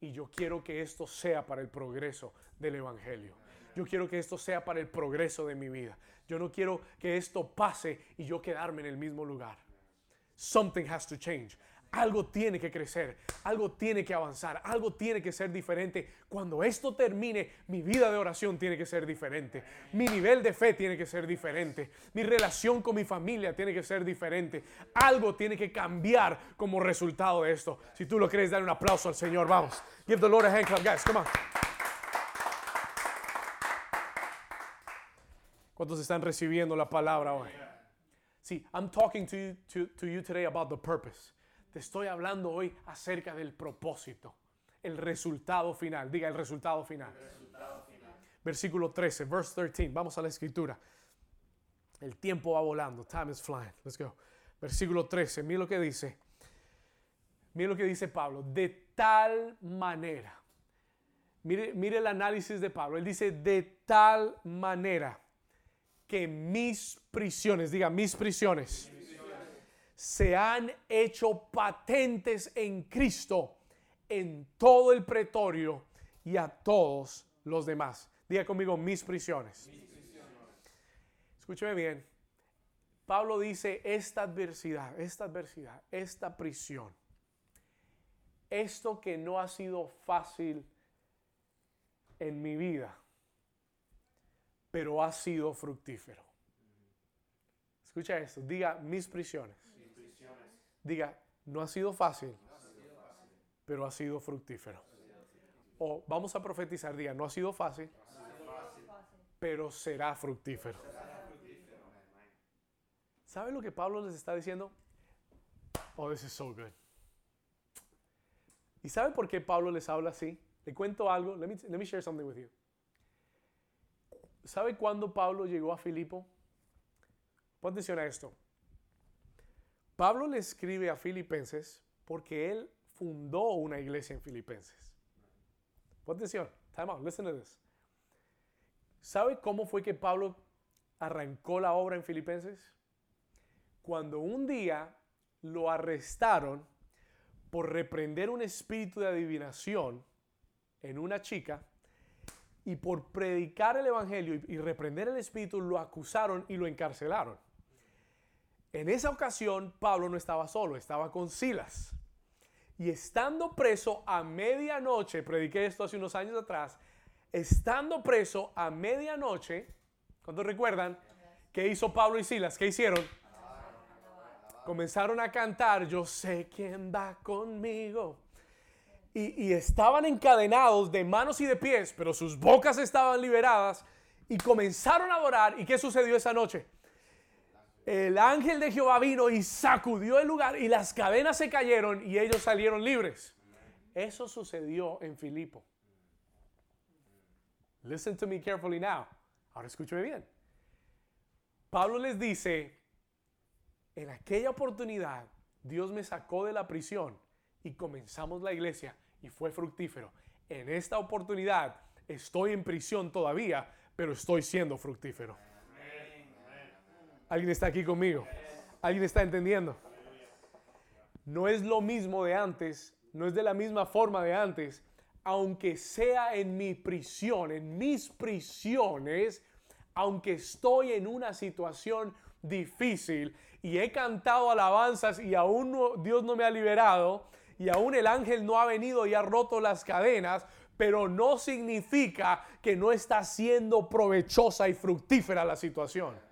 Speaker 1: Y yo quiero que esto sea para el progreso del Evangelio. Yo quiero que esto sea para el progreso de mi vida. Yo no quiero que esto pase y yo quedarme en el mismo lugar. Something has to change. Algo tiene que crecer, algo tiene que avanzar, algo tiene que ser diferente. Cuando esto termine, mi vida de oración tiene que ser diferente. Mi nivel de fe tiene que ser diferente. Mi relación con mi familia tiene que ser diferente. Algo tiene que cambiar como resultado de esto. Si tú lo crees, dale un aplauso al Señor. Vamos. Give the Lord a hand clap, guys. Come on. ¿Cuántos están recibiendo la palabra hoy? Sí, I'm talking to you, to, to you today about the purpose. Te estoy hablando hoy acerca del propósito, el resultado final. Diga el resultado final. El resultado final. Versículo 13, verse 13. Vamos a la escritura. El tiempo va volando. Time is flying. Let's go. Versículo 13. Mira lo que dice. Mira lo que dice Pablo. De tal manera. Mire, mire el análisis de Pablo. Él dice de tal manera que mis prisiones, diga mis prisiones, se han hecho patentes en Cristo en todo el pretorio y a todos los demás. Diga conmigo mis prisiones. Escúcheme bien. Pablo dice esta adversidad, esta adversidad, esta prisión, esto que no ha sido fácil en mi vida pero ha sido fructífero. Escucha esto, diga mis prisiones. Diga, no ha sido fácil, pero ha sido fructífero. O vamos a profetizar, diga, no ha sido fácil, pero será fructífero. ¿Sabe lo que Pablo les está diciendo? Oh, this is so good. ¿Y sabe por qué Pablo les habla así? Le cuento algo. Let me, let me share something with you. ¿Sabe cuándo Pablo llegó a Filipo? Pon atención a esto. Pablo le escribe a Filipenses porque él fundó una iglesia en Filipenses. Pon atención. Time out. Listen to this. ¿Sabe cómo fue que Pablo arrancó la obra en Filipenses? Cuando un día lo arrestaron por reprender un espíritu de adivinación en una chica y por predicar el Evangelio y, reprender el Espíritu lo acusaron y lo encarcelaron. En esa ocasión Pablo no estaba solo, estaba con Silas. Y estando preso a medianoche, prediqué esto hace unos años atrás, estando preso a medianoche, ¿cuántos recuerdan? ¿Qué hizo Pablo y Silas? ¿Qué hicieron? Comenzaron a cantar, yo sé quién va conmigo y, estaban encadenados de manos y de pies, pero sus bocas estaban liberadas y comenzaron a adorar. ¿Y qué sucedió esa noche? El ángel de Jehová vino y sacudió el lugar y las cadenas se cayeron y ellos salieron libres. Eso sucedió en Filipo. Listen to me carefully now. Ahora escúcheme bien. Pablo les dice, en aquella oportunidad Dios me sacó de la prisión y comenzamos la iglesia y fue fructífero. En esta oportunidad estoy en prisión todavía, pero estoy siendo fructífero. ¿Alguien está aquí conmigo? ¿Alguien está entendiendo? No es lo mismo de antes, no es de la misma forma de antes, aunque sea en mi prisión, en mis prisiones, aunque estoy en una situación difícil y he cantado alabanzas y aún Dios no me ha liberado y aún el ángel no ha venido y ha roto las cadenas, pero no significa que no está siendo provechosa y fructífera la situación.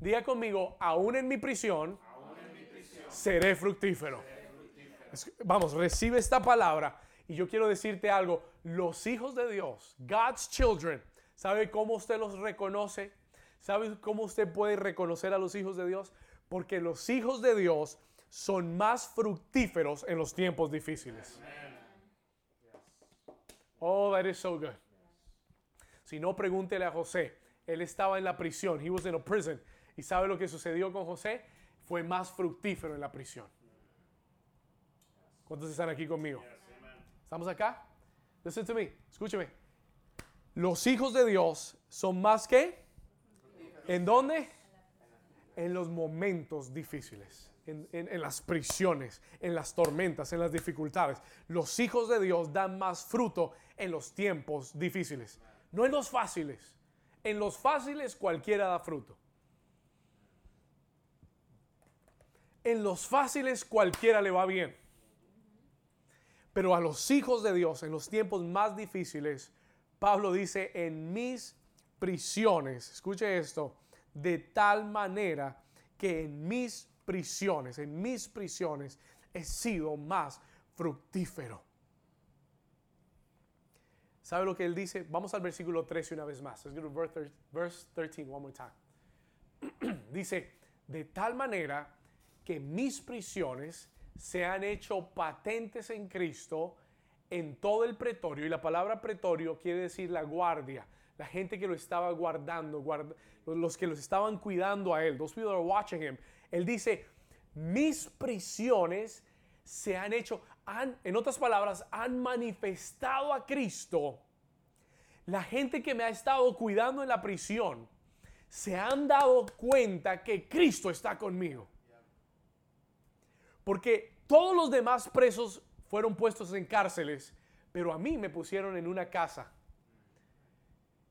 Speaker 1: Diga conmigo, aún en mi prisión, seré fructífero. Vamos, recibe esta palabra y yo quiero decirte algo, los hijos de Dios, God's children, ¿sabe cómo usted los reconoce? ¿Sabe cómo usted puede reconocer a los hijos de Dios? Porque los hijos de Dios son más fructíferos en los tiempos difíciles. Oh, that is so good. Si no, pregúntele a José. Él estaba en la prisión. He was in a prison. ¿Y sabe lo que sucedió con José? Fue más fructífero en la prisión. ¿Cuántos están aquí conmigo? ¿Estamos acá? Listen to me. Escúcheme. Los hijos de Dios son más que ¿En dónde? En los momentos difíciles, en, las prisiones, en las tormentas, en las dificultades. Los hijos de Dios dan más fruto en los tiempos difíciles, no en los fáciles. En los fáciles cualquiera da fruto. En los fáciles cualquiera le va bien. Pero a los hijos de Dios, en los tiempos más difíciles, Pablo dice, en mis prisiones, escuche esto, de tal manera que en mis prisiones, en mis prisiones, he sido más fructífero. ¿Sabe lo que él dice? Vamos al versículo 13 una vez más. Let's go to verse 13 one more time. <clears throat> dice, de tal manera que mis prisiones se han hecho patentes en Cristo en todo el pretorio. Y la palabra pretorio quiere decir la guardia la gente que lo estaba guardando, los que los estaban cuidando a él, those people are watching him. Él dice, mis prisiones se han hecho, en otras palabras, han manifestado a Cristo. La gente que me ha estado cuidando en la prisión se han dado cuenta que Cristo está conmigo. Porque todos los demás presos fueron puestos en cárceles, pero a mí me pusieron en una casa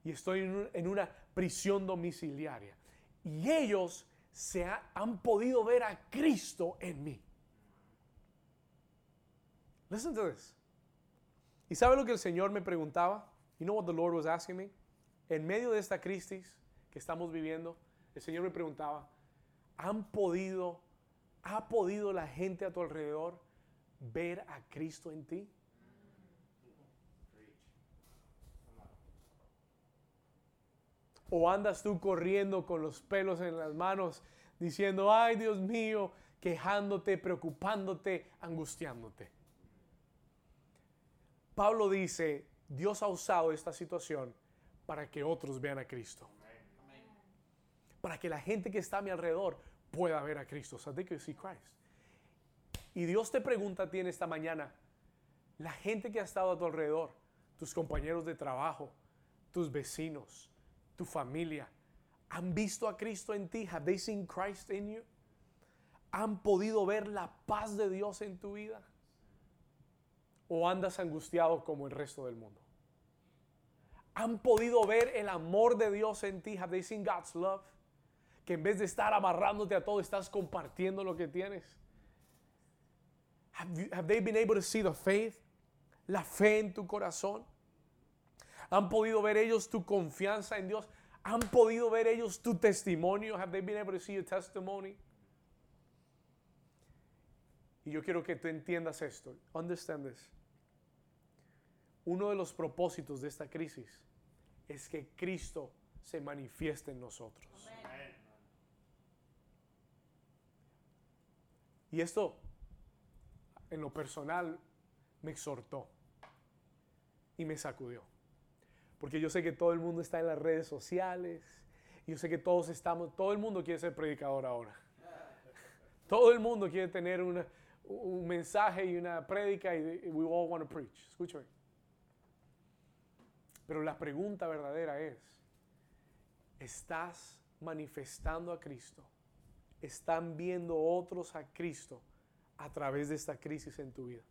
Speaker 1: y estoy en una prisión domiciliaria. Y ellos se han podido ver a Cristo en mí. Listen to this. ¿Y sabe lo que el Señor me preguntaba? You know what the Lord was asking me? En medio de esta crisis que estamos viviendo, el Señor me preguntaba, ¿han podido, ha podido la gente a tu alrededor ver a Cristo en ti? ¿O andas tú corriendo con los pelos en las manos diciendo, ay Dios mío, quejándote, preocupándote, angustiándote? Pablo dice, Dios ha usado esta situación para que otros vean a Cristo. Para que la gente que está a mi alrededor pueda ver a Cristo. So they see Christ. Y Dios te pregunta a ti en esta mañana, la gente que ha estado a tu alrededor, tus compañeros de trabajo, tus vecinos, tu familia, ¿han visto a Cristo en ti? Have they seen Christ in you? ¿Han podido ver la paz de Dios en tu vida? ¿O andas angustiado como el resto del mundo? ¿Han podido ver el amor de Dios en ti? Have they seen God's love? Que en vez de estar amarrándote a todo, estás compartiendo lo que tienes. Have, they been able to see the faith? La fe en tu corazón. ¿Han podido ver ellos tu confianza en Dios? ¿Han podido ver ellos tu testimonio? Have they been able to see your testimony? Y yo quiero que tú entiendas esto. Understand this. Uno de los propósitos de esta crisis es que Cristo se manifieste en nosotros. Y esto, en lo personal, me exhortó y me sacudió. Porque yo sé que todo el mundo está en las redes sociales. Yo sé que todos estamos, todo el mundo quiere ser predicador ahora. Todo el mundo quiere tener un mensaje y una prédica y we all want to preach. Escúchame. Pero la pregunta verdadera es, ¿estás manifestando a Cristo? ¿Están viendo otros a Cristo a través de esta crisis en tu vida?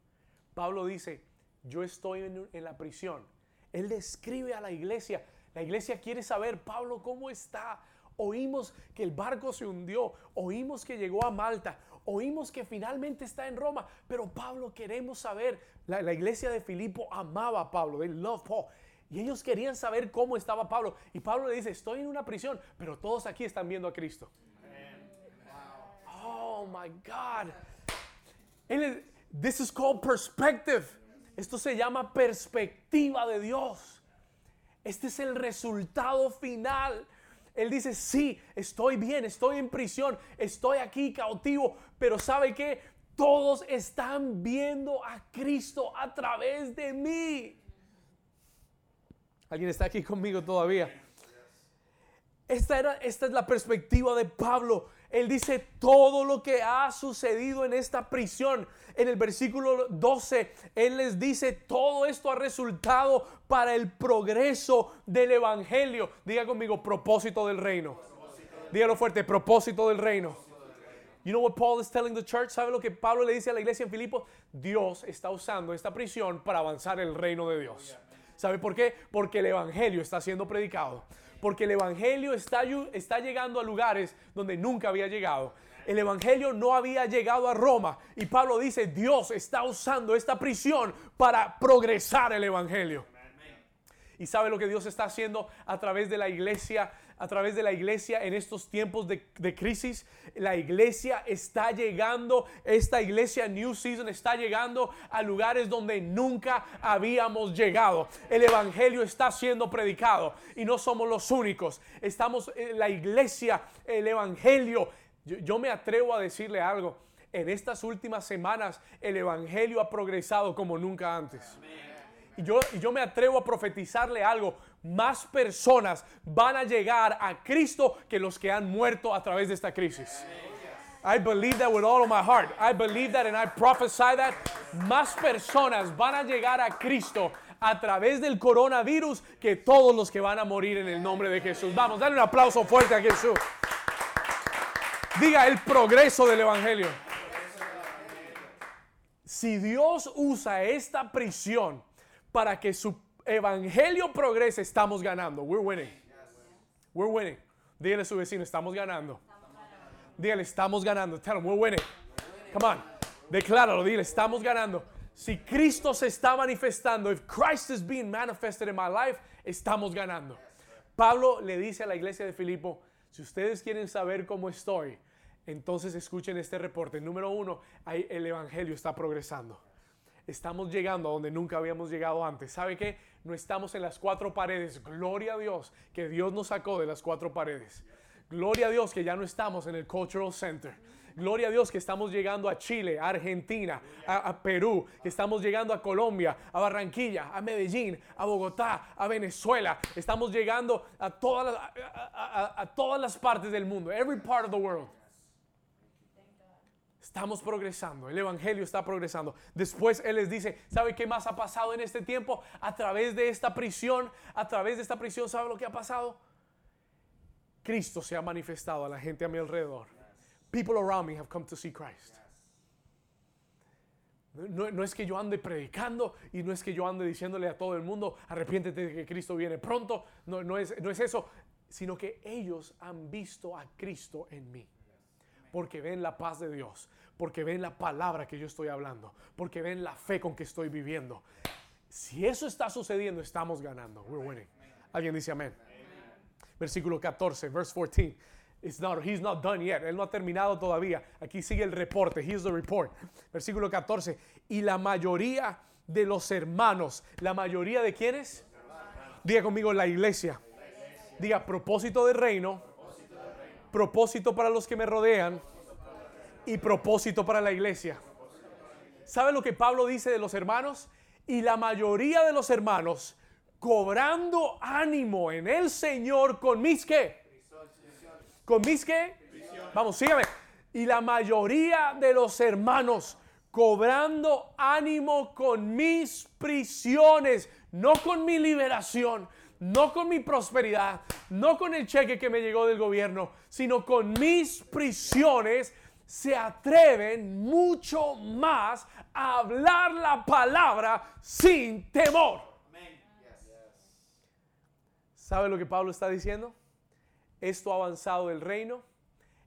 Speaker 1: Pablo dice, yo estoy en, la prisión él describe a la iglesia. La iglesia quiere saber, Pablo, ¿cómo está? Oímos que el barco se hundió, oímos que llegó a Malta, oímos que finalmente está en Roma, pero Pablo queremos saber, la, iglesia de Filipo amaba a Pablo, they love Paul, y ellos querían saber cómo estaba Pablo, y Pablo le dice, estoy en una prisión, pero todos aquí están viendo a Cristo. My God. This is called perspective. Esto se llama perspectiva de Dios. Este es el resultado final. Él dice, sí, estoy bien, estoy en prisión, estoy aquí cautivo, pero ¿sabe qué? Todos están viendo a Cristo a través de mí. ¿Alguien está aquí conmigo todavía? Esta, era, esta es la perspectiva de Pablo. Él dice todo lo que ha sucedido en esta prisión. En el versículo 12, Él les dice, todo esto ha resultado para el progreso del Evangelio. Diga conmigo, propósito del reino. Dígalo fuerte, propósito del reino. You know what Paul is telling the church? ¿Sabe lo que Pablo le dice a la iglesia en Filipo? Dios está usando esta prisión para avanzar el reino de Dios. ¿Sabe por qué? Porque el Evangelio está siendo predicado porque el Evangelio está, está llegando a lugares donde nunca había llegado. El Evangelio no había llegado a Roma y Pablo dice, Dios está usando esta prisión para progresar el Evangelio. ¿Y sabe lo que Dios está haciendo a través de la iglesia a través de la iglesia en estos tiempos de, crisis. La iglesia está llegando, esta iglesia New Season está llegando a lugares donde nunca habíamos llegado. El Evangelio está siendo predicado y no somos los únicos. Estamos en la iglesia, el Evangelio. Yo, me atrevo a decirle algo. En estas últimas semanas el Evangelio ha progresado como nunca antes. Y yo, yo me atrevo a profetizarle algo más personas van a llegar a Cristo que los que han muerto a través de esta crisis. I believe that with all of my heart. I believe that and I prophesy that más personas van a llegar a Cristo a través del coronavirus que todos los que van a morir en el nombre de Jesús. Vamos, dale un aplauso fuerte a Jesús. Diga el progreso del Evangelio. Si Dios usa esta prisión para que su evangelio progresa, estamos ganando. We're winning. We're winning. Dígale a su vecino, estamos ganando. Dígale, estamos ganando. Tell him, we're winning. Come on. Decláralo, dile, estamos ganando. Si Cristo se está manifestando, if Christ is being manifested in my life, estamos ganando. Pablo le dice a la iglesia de Filipo, si ustedes quieren saber cómo estoy, entonces escuchen este reporte. Número uno, el evangelio está progresando. Estamos llegando a donde nunca habíamos llegado antes. ¿Sabe qué? No estamos en las cuatro paredes. Gloria a Dios que Dios nos sacó de las cuatro paredes. Gloria a Dios que ya no estamos en el Cultural Center. Gloria a Dios que estamos llegando a Chile, a Argentina, a, Perú, que estamos llegando a Colombia, a Barranquilla, a Medellín, a Bogotá, a Venezuela. Estamos llegando a todas a todas las partes del mundo. Every part of the world. Estamos progresando, el Evangelio está progresando. Después Él les dice, ¿sabe qué más ha pasado en este tiempo? A través de esta prisión, a través de esta prisión, ¿sabe lo que ha pasado? Cristo se ha manifestado a la gente a mi alrededor. People around me have come to see Christ. No, es que yo ande predicando y no es que yo ande diciéndole a todo el mundo, arrepiéntete de que Cristo viene pronto. No, es eso, sino que ellos han visto a Cristo en mí porque ven la paz de Dios, porque ven la palabra que yo estoy hablando, porque ven la fe con que estoy viviendo. Si eso está sucediendo, estamos ganando. We're winning. Alguien dice amén. Versículo 14, verse 14. It's not, he's not done yet. Él no ha terminado todavía. Aquí sigue el reporte. Here's the report. Versículo 14. Y la mayoría de los hermanos, la mayoría de quienes, diga conmigo la iglesia. Diga propósito de reino propósito para los que me rodean y propósito para la iglesia. ¿Sabe lo que Pablo dice de los hermanos? Y la mayoría de los hermanos cobrando ánimo en el Señor con mis qué? ¿Con mis qué? Vamos, sígame. Y la mayoría de los hermanos cobrando ánimo con mis prisiones, no con mi liberación, no con mi prosperidad, no con el cheque que me llegó del gobierno, sino con mis prisiones, se atreven mucho más a hablar la palabra sin temor. ¿Sabe lo que Pablo está diciendo? Esto ha avanzado el reino,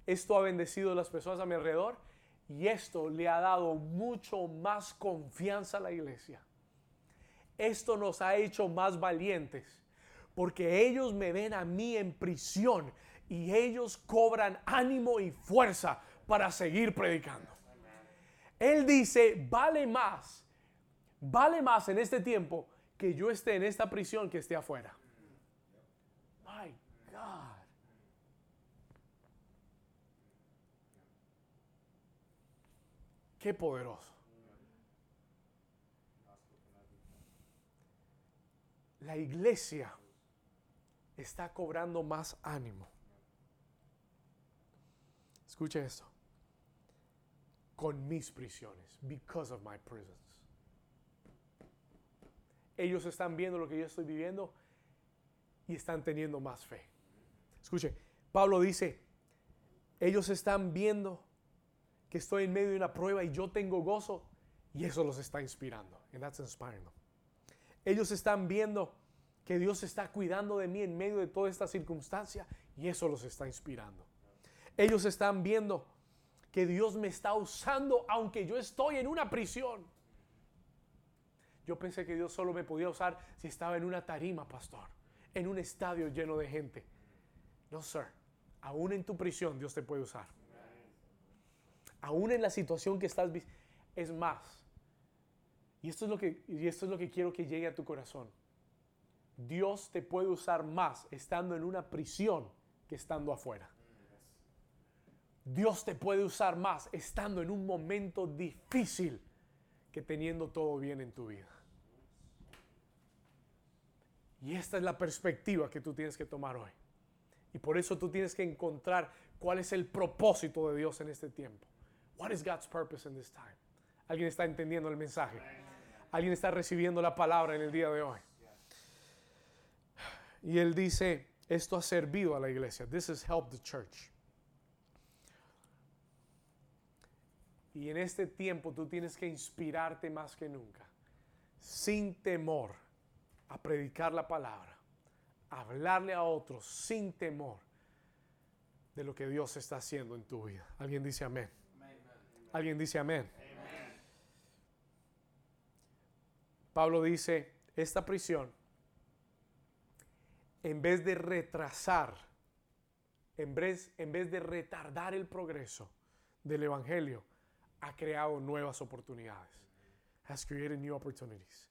Speaker 1: esto ha bendecido a las personas a mi alrededor y esto le ha dado mucho más confianza a la iglesia. Esto nos ha hecho más valientes porque ellos me ven a mí en prisión y ellos cobran ánimo y fuerza para seguir predicando. Él dice, vale más, vale más en este tiempo que yo esté en esta prisión que esté afuera. Qué poderoso. La iglesia está cobrando más ánimo. Escuche esto. Con mis prisiones, because of my prisons. Ellos están viendo lo que yo estoy viviendo y están teniendo más fe. Escuche, Pablo dice, ellos están viendo que estoy en medio de una prueba y yo tengo gozo y eso los está inspirando. And that's inspiring Ellos están viendo que Dios está cuidando de mí en medio de toda esta circunstancia y eso los está inspirando. Ellos están viendo que Dios me está usando aunque yo estoy en una prisión. Yo pensé que Dios solo me podía usar si estaba en una tarima, pastor, en un estadio lleno de gente. No, sir. Aún en tu prisión Dios te puede usar aún en la situación que estás es más. Y esto es lo que y esto es lo que quiero que llegue a tu corazón. Dios te puede usar más estando en una prisión que estando afuera. Dios te puede usar más estando en un momento difícil que teniendo todo bien en tu vida. Y esta es la perspectiva que tú tienes que tomar hoy. Y por eso tú tienes que encontrar cuál es el propósito de Dios en este tiempo. What is God's purpose in this time? ¿Alguien está entendiendo el mensaje? ¿Alguien está recibiendo la palabra en el día de hoy? Y él dice, esto ha servido a la iglesia. This has helped the church. Y en este tiempo tú tienes que inspirarte más que nunca, sin temor, a predicar la palabra, a hablarle a otros sin temor de lo que Dios está haciendo en tu vida. Alguien dice amén. Alguien dice amén. Pablo dice, esta prisión, en vez de retrasar, en vez, en vez de retardar el progreso del Evangelio, ha creado nuevas oportunidades. Has created new opportunities.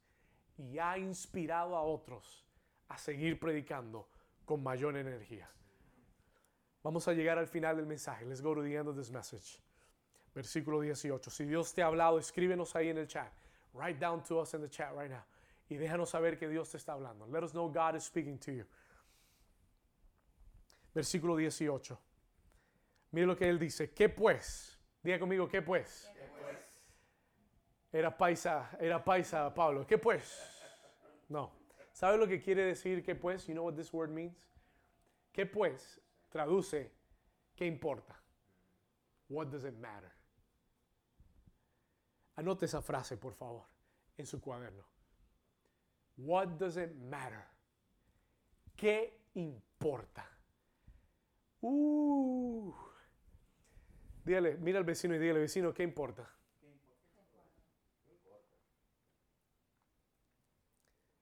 Speaker 1: Y ha inspirado a otros a seguir predicando con mayor energía. Vamos a llegar al final del mensaje. Let's go to the end of this message versículo 18. Si Dios te ha hablado, escríbenos ahí en el chat. Write down to us in the chat right now. Y déjanos saber que Dios te está hablando. Let us know God is speaking to you. Versículo 18. Mire lo que él dice. ¿Qué pues? Diga conmigo, ¿qué pues? ¿Qué pues? Era paisa, era paisa Pablo. ¿Qué pues? No. ¿Sabe lo que quiere decir qué pues? You know what this word means? ¿Qué pues? Traduce, ¿qué importa? What does it matter? Anote esa frase, por favor, en su cuaderno. What does it matter? ¿Qué importa? Uh. Dígale, mira al vecino y dígale, vecino, ¿qué importa?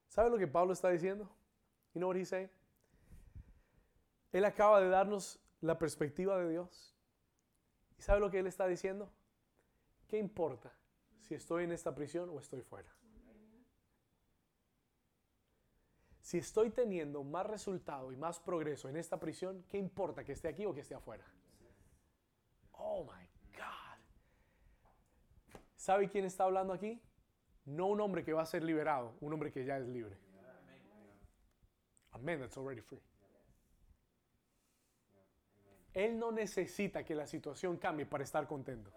Speaker 1: ¿Sabe lo que Pablo está diciendo? You know what he's? Él acaba de darnos la perspectiva de Dios. ¿Y sabe lo que él está diciendo? ¿Qué importa? si estoy en esta prisión o estoy fuera. Si estoy teniendo más resultado y más progreso en esta prisión, ¿qué importa que esté aquí o que esté afuera? Oh my God. ¿Sabe quién está hablando aquí? No un hombre que va a ser liberado, un hombre que ya es libre. A man that's already free. Él no necesita que la situación cambie para estar contento.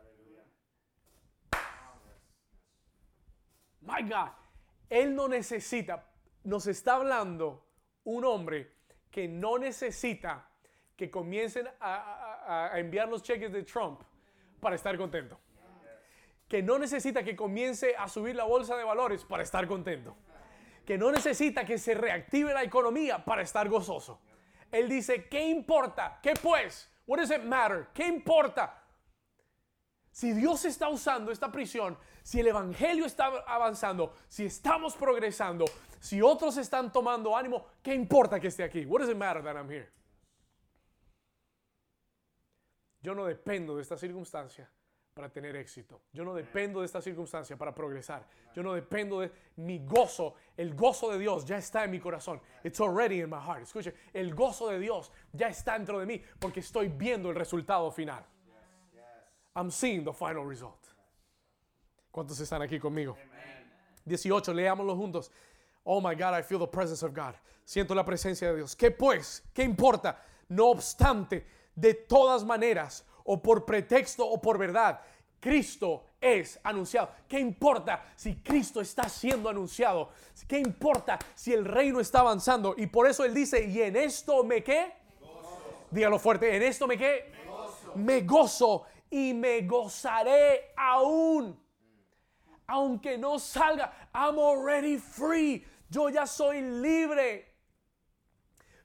Speaker 1: My God, Él no necesita, nos está hablando un hombre que no necesita que comiencen a, enviar los cheques de Trump para estar contento. Que no necesita que comience a subir la bolsa de valores para estar contento. Que no necesita que se reactive la economía para estar gozoso. Él dice, ¿qué importa? ¿Qué pues? What does it matter? ¿Qué importa? Si Dios está usando esta prisión, si el Evangelio está avanzando, si estamos progresando, si otros están tomando ánimo, ¿qué importa que esté aquí? What does it matter that I'm here? Yo no dependo de esta circunstancia para tener éxito. Yo no dependo de esta circunstancia para progresar. Yo no dependo de mi gozo. El gozo de Dios ya está en mi corazón. It's already in my heart. Escuche, el gozo de Dios ya está dentro de mí porque estoy viendo el resultado final. I'm seeing the final result. ¿Cuántos están aquí conmigo? 18, leámoslo juntos. Oh my God, I feel the presence of God. Siento la presencia de Dios. ¿Qué pues? ¿Qué importa? No obstante, de todas maneras, o por pretexto o por verdad, Cristo es anunciado. ¿Qué importa si Cristo está siendo anunciado? ¿Qué importa si el reino está avanzando? Y por eso Él dice, ¿y en esto me qué? Dígalo fuerte, ¿en esto me qué? Me gozo. me gozo y me gozaré aún. Aunque no salga, I'm already free. Yo ya soy libre.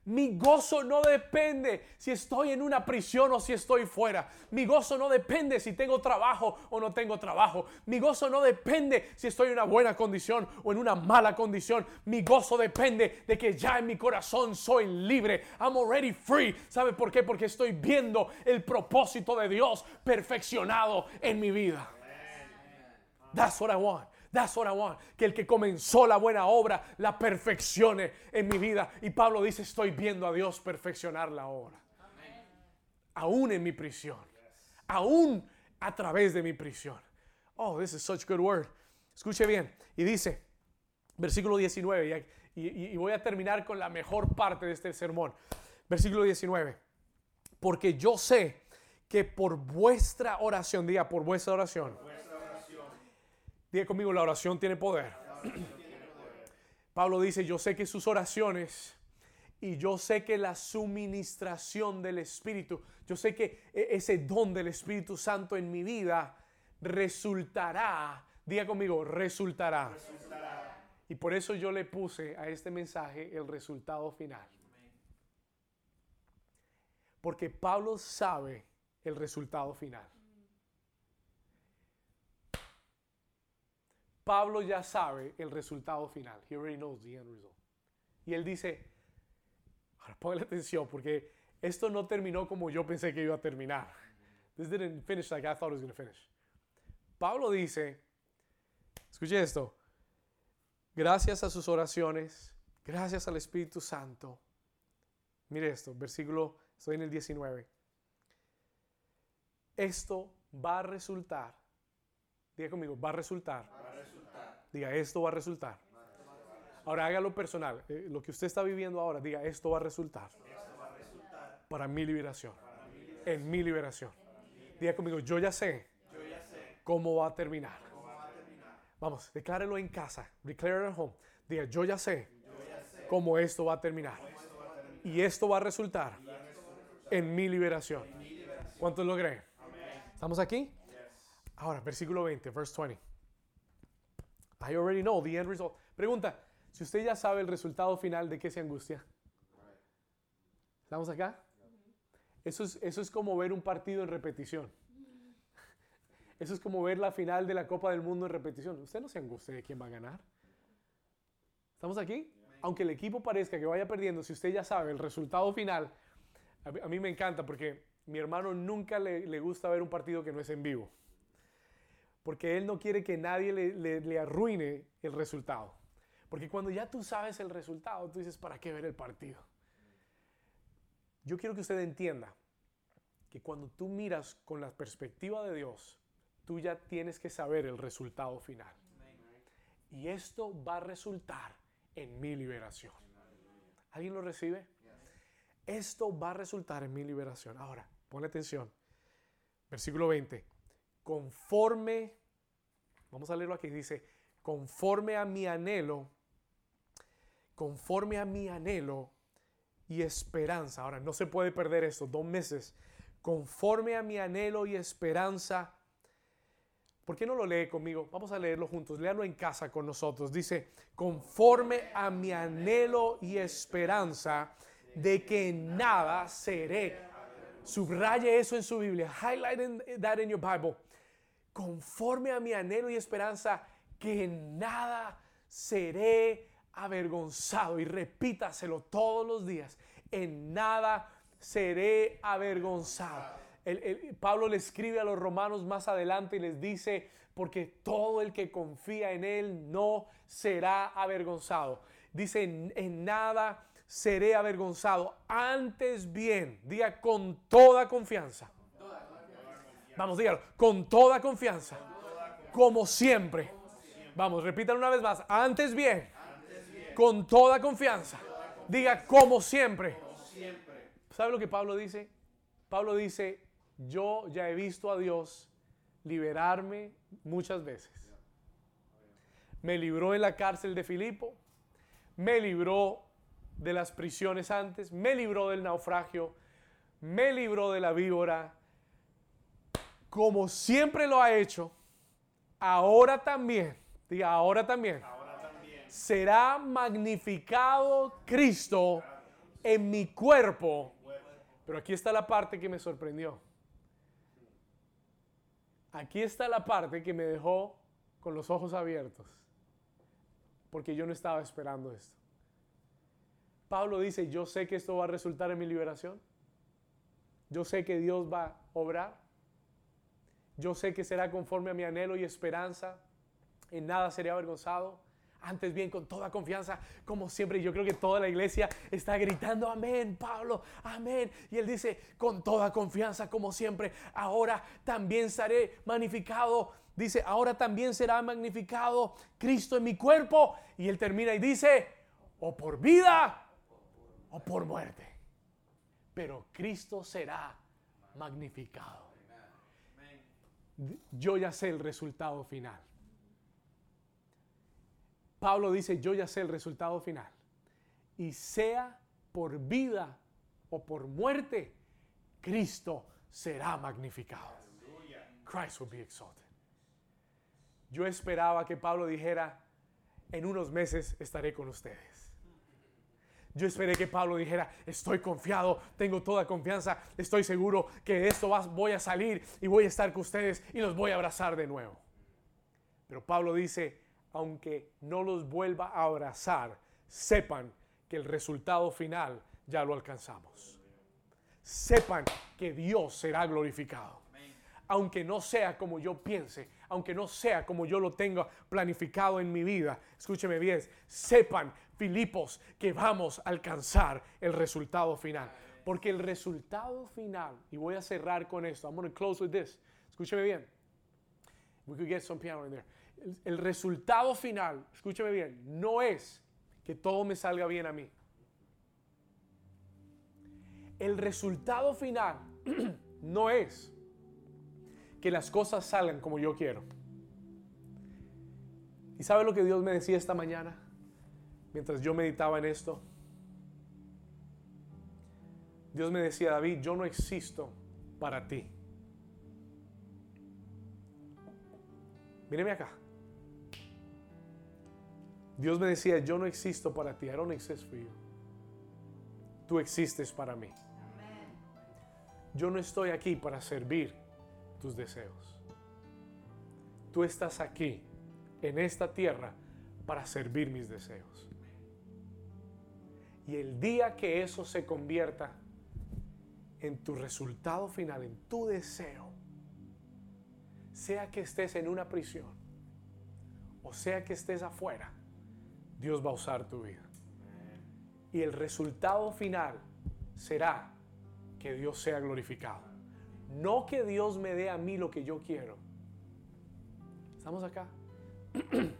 Speaker 1: Mi gozo no depende si estoy en una prisión o si estoy fuera. Mi gozo no depende si tengo trabajo o no tengo trabajo. Mi gozo no depende si estoy en una buena condición o en una mala condición. Mi gozo depende de que ya en mi corazón soy libre. I'm already free. ¿Sabe por qué? Porque estoy viendo el propósito de Dios perfeccionado en mi vida. That's what I want. That's what I want. Que el que comenzó la buena obra la perfeccione en mi vida. Y Pablo dice, estoy viendo a Dios perfeccionar la obra. Aún en mi prisión. Aún a través de mi prisión. Oh, this is such good word. Escuche bien. Y dice, versículo 19, y, y voy a terminar con la mejor parte de este sermón. Versículo 19. Porque yo sé que por vuestra oración, diga por vuestra oración Diga conmigo, la oración tiene poder. Pablo dice, yo sé que sus oraciones y yo sé que la suministración del Espíritu, yo sé que e, ese don del Espíritu Santo en mi vida resultará, diga conmigo, resultará. Y por eso yo le puse a este mensaje el resultado final. Porque Pablo sabe el resultado final. Pablo ya sabe el resultado final. He already knows the end result. Y él dice, ahora ponle atención porque esto no terminó como yo pensé que iba a terminar. This didn't finish like I thought it was going to finish. Pablo dice, escuche esto, gracias a sus oraciones, gracias al Espíritu Santo. Mire esto, versículo, estoy en el 19. Esto va a resultar, diga conmigo, va a resultar Diga, esto va a resultar. Ahora hágalo personal. Eh, lo que usted está viviendo ahora, diga, esto va a resultar. Para mi liberación. En mi liberación. Diga conmigo, yo ya sé cómo va a terminar. Vamos, declárelo en casa. Declare at home. Diga, yo ya sé cómo esto va a terminar. Y esto va a resultar en mi liberación. ¿Cuántos lo creen? ¿Estamos aquí? Ahora, versículo 20, verse 20. I already know the end result. Pregunta, si usted ya sabe el resultado final, ¿de qué se angustia? ¿Estamos acá? Eso es, eso es como ver un partido en repetición. Eso es como ver la final de la Copa del Mundo en repetición. Usted no se angustia de quién va a ganar. ¿Estamos aquí? Aunque el equipo parezca que vaya perdiendo, si usted ya sabe el resultado final, a mí me encanta porque mi hermano nunca le, le gusta ver un partido que no es en vivo porque Él no quiere que nadie le, arruine el resultado. Porque cuando ya tú sabes el resultado, tú dices, ¿para qué ver el partido? Yo quiero que usted entienda que cuando tú miras con la perspectiva de Dios, tú ya tienes que saber el resultado final. Y esto va a resultar en mi liberación. ¿Alguien lo recibe? Esto va a resultar en mi liberación. Ahora, ponle atención. Versículo 20. Conforme, vamos a leerlo aquí, dice, conforme a mi anhelo, conforme a mi anhelo y esperanza. Ahora, no se puede perder esto, dos meses. Conforme a mi anhelo y esperanza. ¿Por qué no lo lee conmigo? Vamos a leerlo juntos. Léalo en casa con nosotros. Dice, conforme a mi anhelo y esperanza de que nada seré. Subraye eso en su Biblia. Highlight that in your Bible. Conforme a mi anhelo y esperanza que nada seré avergonzado. Y repítaselo todos los días. En nada seré avergonzado. Pablo le escribe a los romanos más adelante y les dice, porque todo el que confía en él no será avergonzado. Dice, en, nada seré avergonzado. Antes bien, diga con toda confianza. Vamos, dígalo, con toda confianza. Como siempre. Vamos, repítalo una vez más. Antes bien con toda confianza. Diga como siempre. ¿Sabe lo que Pablo dice? Pablo dice, yo ya he visto a Dios liberarme muchas veces. Me libró en la cárcel de Filipo, me libró de las prisiones antes, me libró del naufragio, me libró de la víbora. Como siempre lo ha hecho, ahora también, diga ahora también será magnificado Cristo en mi cuerpo. Pero aquí está la parte que me sorprendió. Aquí está la parte que me dejó con los ojos abiertos. Porque yo no estaba esperando esto. Pablo dice, yo sé que esto va a resultar en mi liberación. Yo sé que Dios va a obrar. Yo sé que será conforme a mi anhelo y esperanza. En nada seré avergonzado. Antes bien, con toda confianza, como siempre, yo creo que toda la iglesia está gritando, amén, Pablo, amén. Y él dice, con toda confianza, como siempre, ahora también seré magnificado. Dice, ahora también será magnificado Cristo en mi cuerpo. Y él termina y dice, o por vida o por muerte. Pero Cristo será magnificado. Yo ya sé el resultado final. Pablo dice, yo ya sé el resultado final. Y sea por vida o por muerte, Cristo será magnificado. Christ will be exalted. Yo esperaba que Pablo dijera, en unos meses estaré con ustedes. Yo esperé que Pablo dijera, estoy confiado, tengo toda confianza, estoy seguro que de esto voy a salir y voy a estar con ustedes y los voy a abrazar de nuevo. Pero Pablo dice, aunque no los vuelva a abrazar, sepan que el resultado final ya lo alcanzamos. Sepan que Dios será glorificado. Aunque no sea como yo piense, aunque no sea como yo lo tenga planificado en mi vida, escúcheme bien, sepan, Filipos, que vamos a alcanzar el resultado final. Porque el resultado final, y voy a cerrar con esto, I'm going to close with this. Escúcheme bien. We could get some piano in there el, resultado final, escúcheme bien, no es que todo me salga bien a mí. El resultado final <clears throat> no es que las cosas salgan como yo quiero. ¿Y sabe lo que Dios me decía esta mañana mientras yo meditaba en esto? Dios me decía, David, yo no existo para ti. Míreme acá. Dios me decía, yo no existo para ti. I don't exist for you. Tú existes para mí. Yo no estoy aquí para servir tus deseos. Tú estás aquí, en esta tierra, para servir mis deseos. Y el día que eso se convierta en tu resultado final, en tu deseo, sea que estés en una prisión o sea que estés afuera, Dios va a usar tu vida. Y el resultado final será que Dios sea glorificado. No que Dios me dé a mí lo que yo quiero, ¿Estamos acá? <clears throat>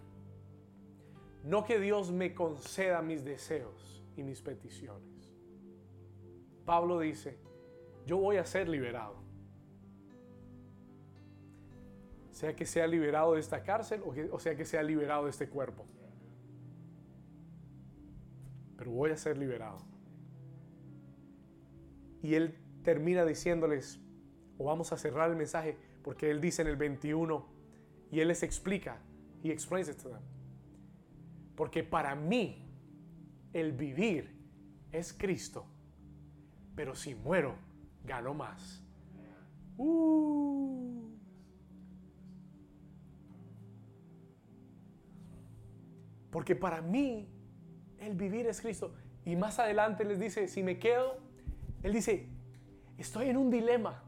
Speaker 1: No que Dios me conceda mis deseos y mis peticiones. Pablo dice, yo voy a ser liberado. Sea que sea liberado de esta cárcel o, sea que sea liberado de este cuerpo. Pero voy a ser liberado. Y él termina diciéndoles, o vamos a cerrar el mensaje, porque él dice en el 21, y él les explica, he explains it to them. Porque para mí el vivir es Cristo, pero si muero, gano más. Uh. Porque para mí el vivir es Cristo. Y más adelante les dice, si me quedo, él dice, estoy en un dilema.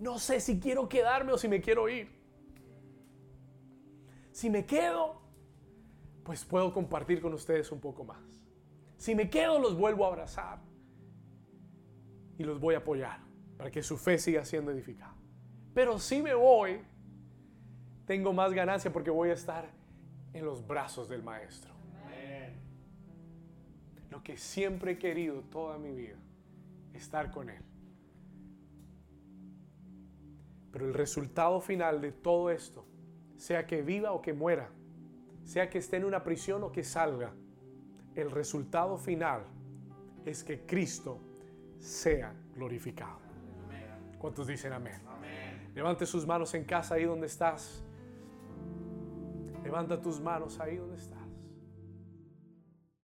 Speaker 1: No sé si quiero quedarme o si me quiero ir. Si me quedo, pues puedo compartir con ustedes un poco más. Si me quedo, los vuelvo a abrazar y los voy a apoyar para que su fe siga siendo edificada. Pero si me voy, tengo más ganancia porque voy a estar en los brazos del Maestro. Lo que siempre he querido toda mi vida, estar con Él. Pero el resultado final de todo esto, sea que viva o que muera, sea que esté en una prisión o que salga, el resultado final es que Cristo sea glorificado. ¿Cuántos dicen amén? Levante sus manos en casa ahí donde estás. Levanta tus manos ahí donde estás.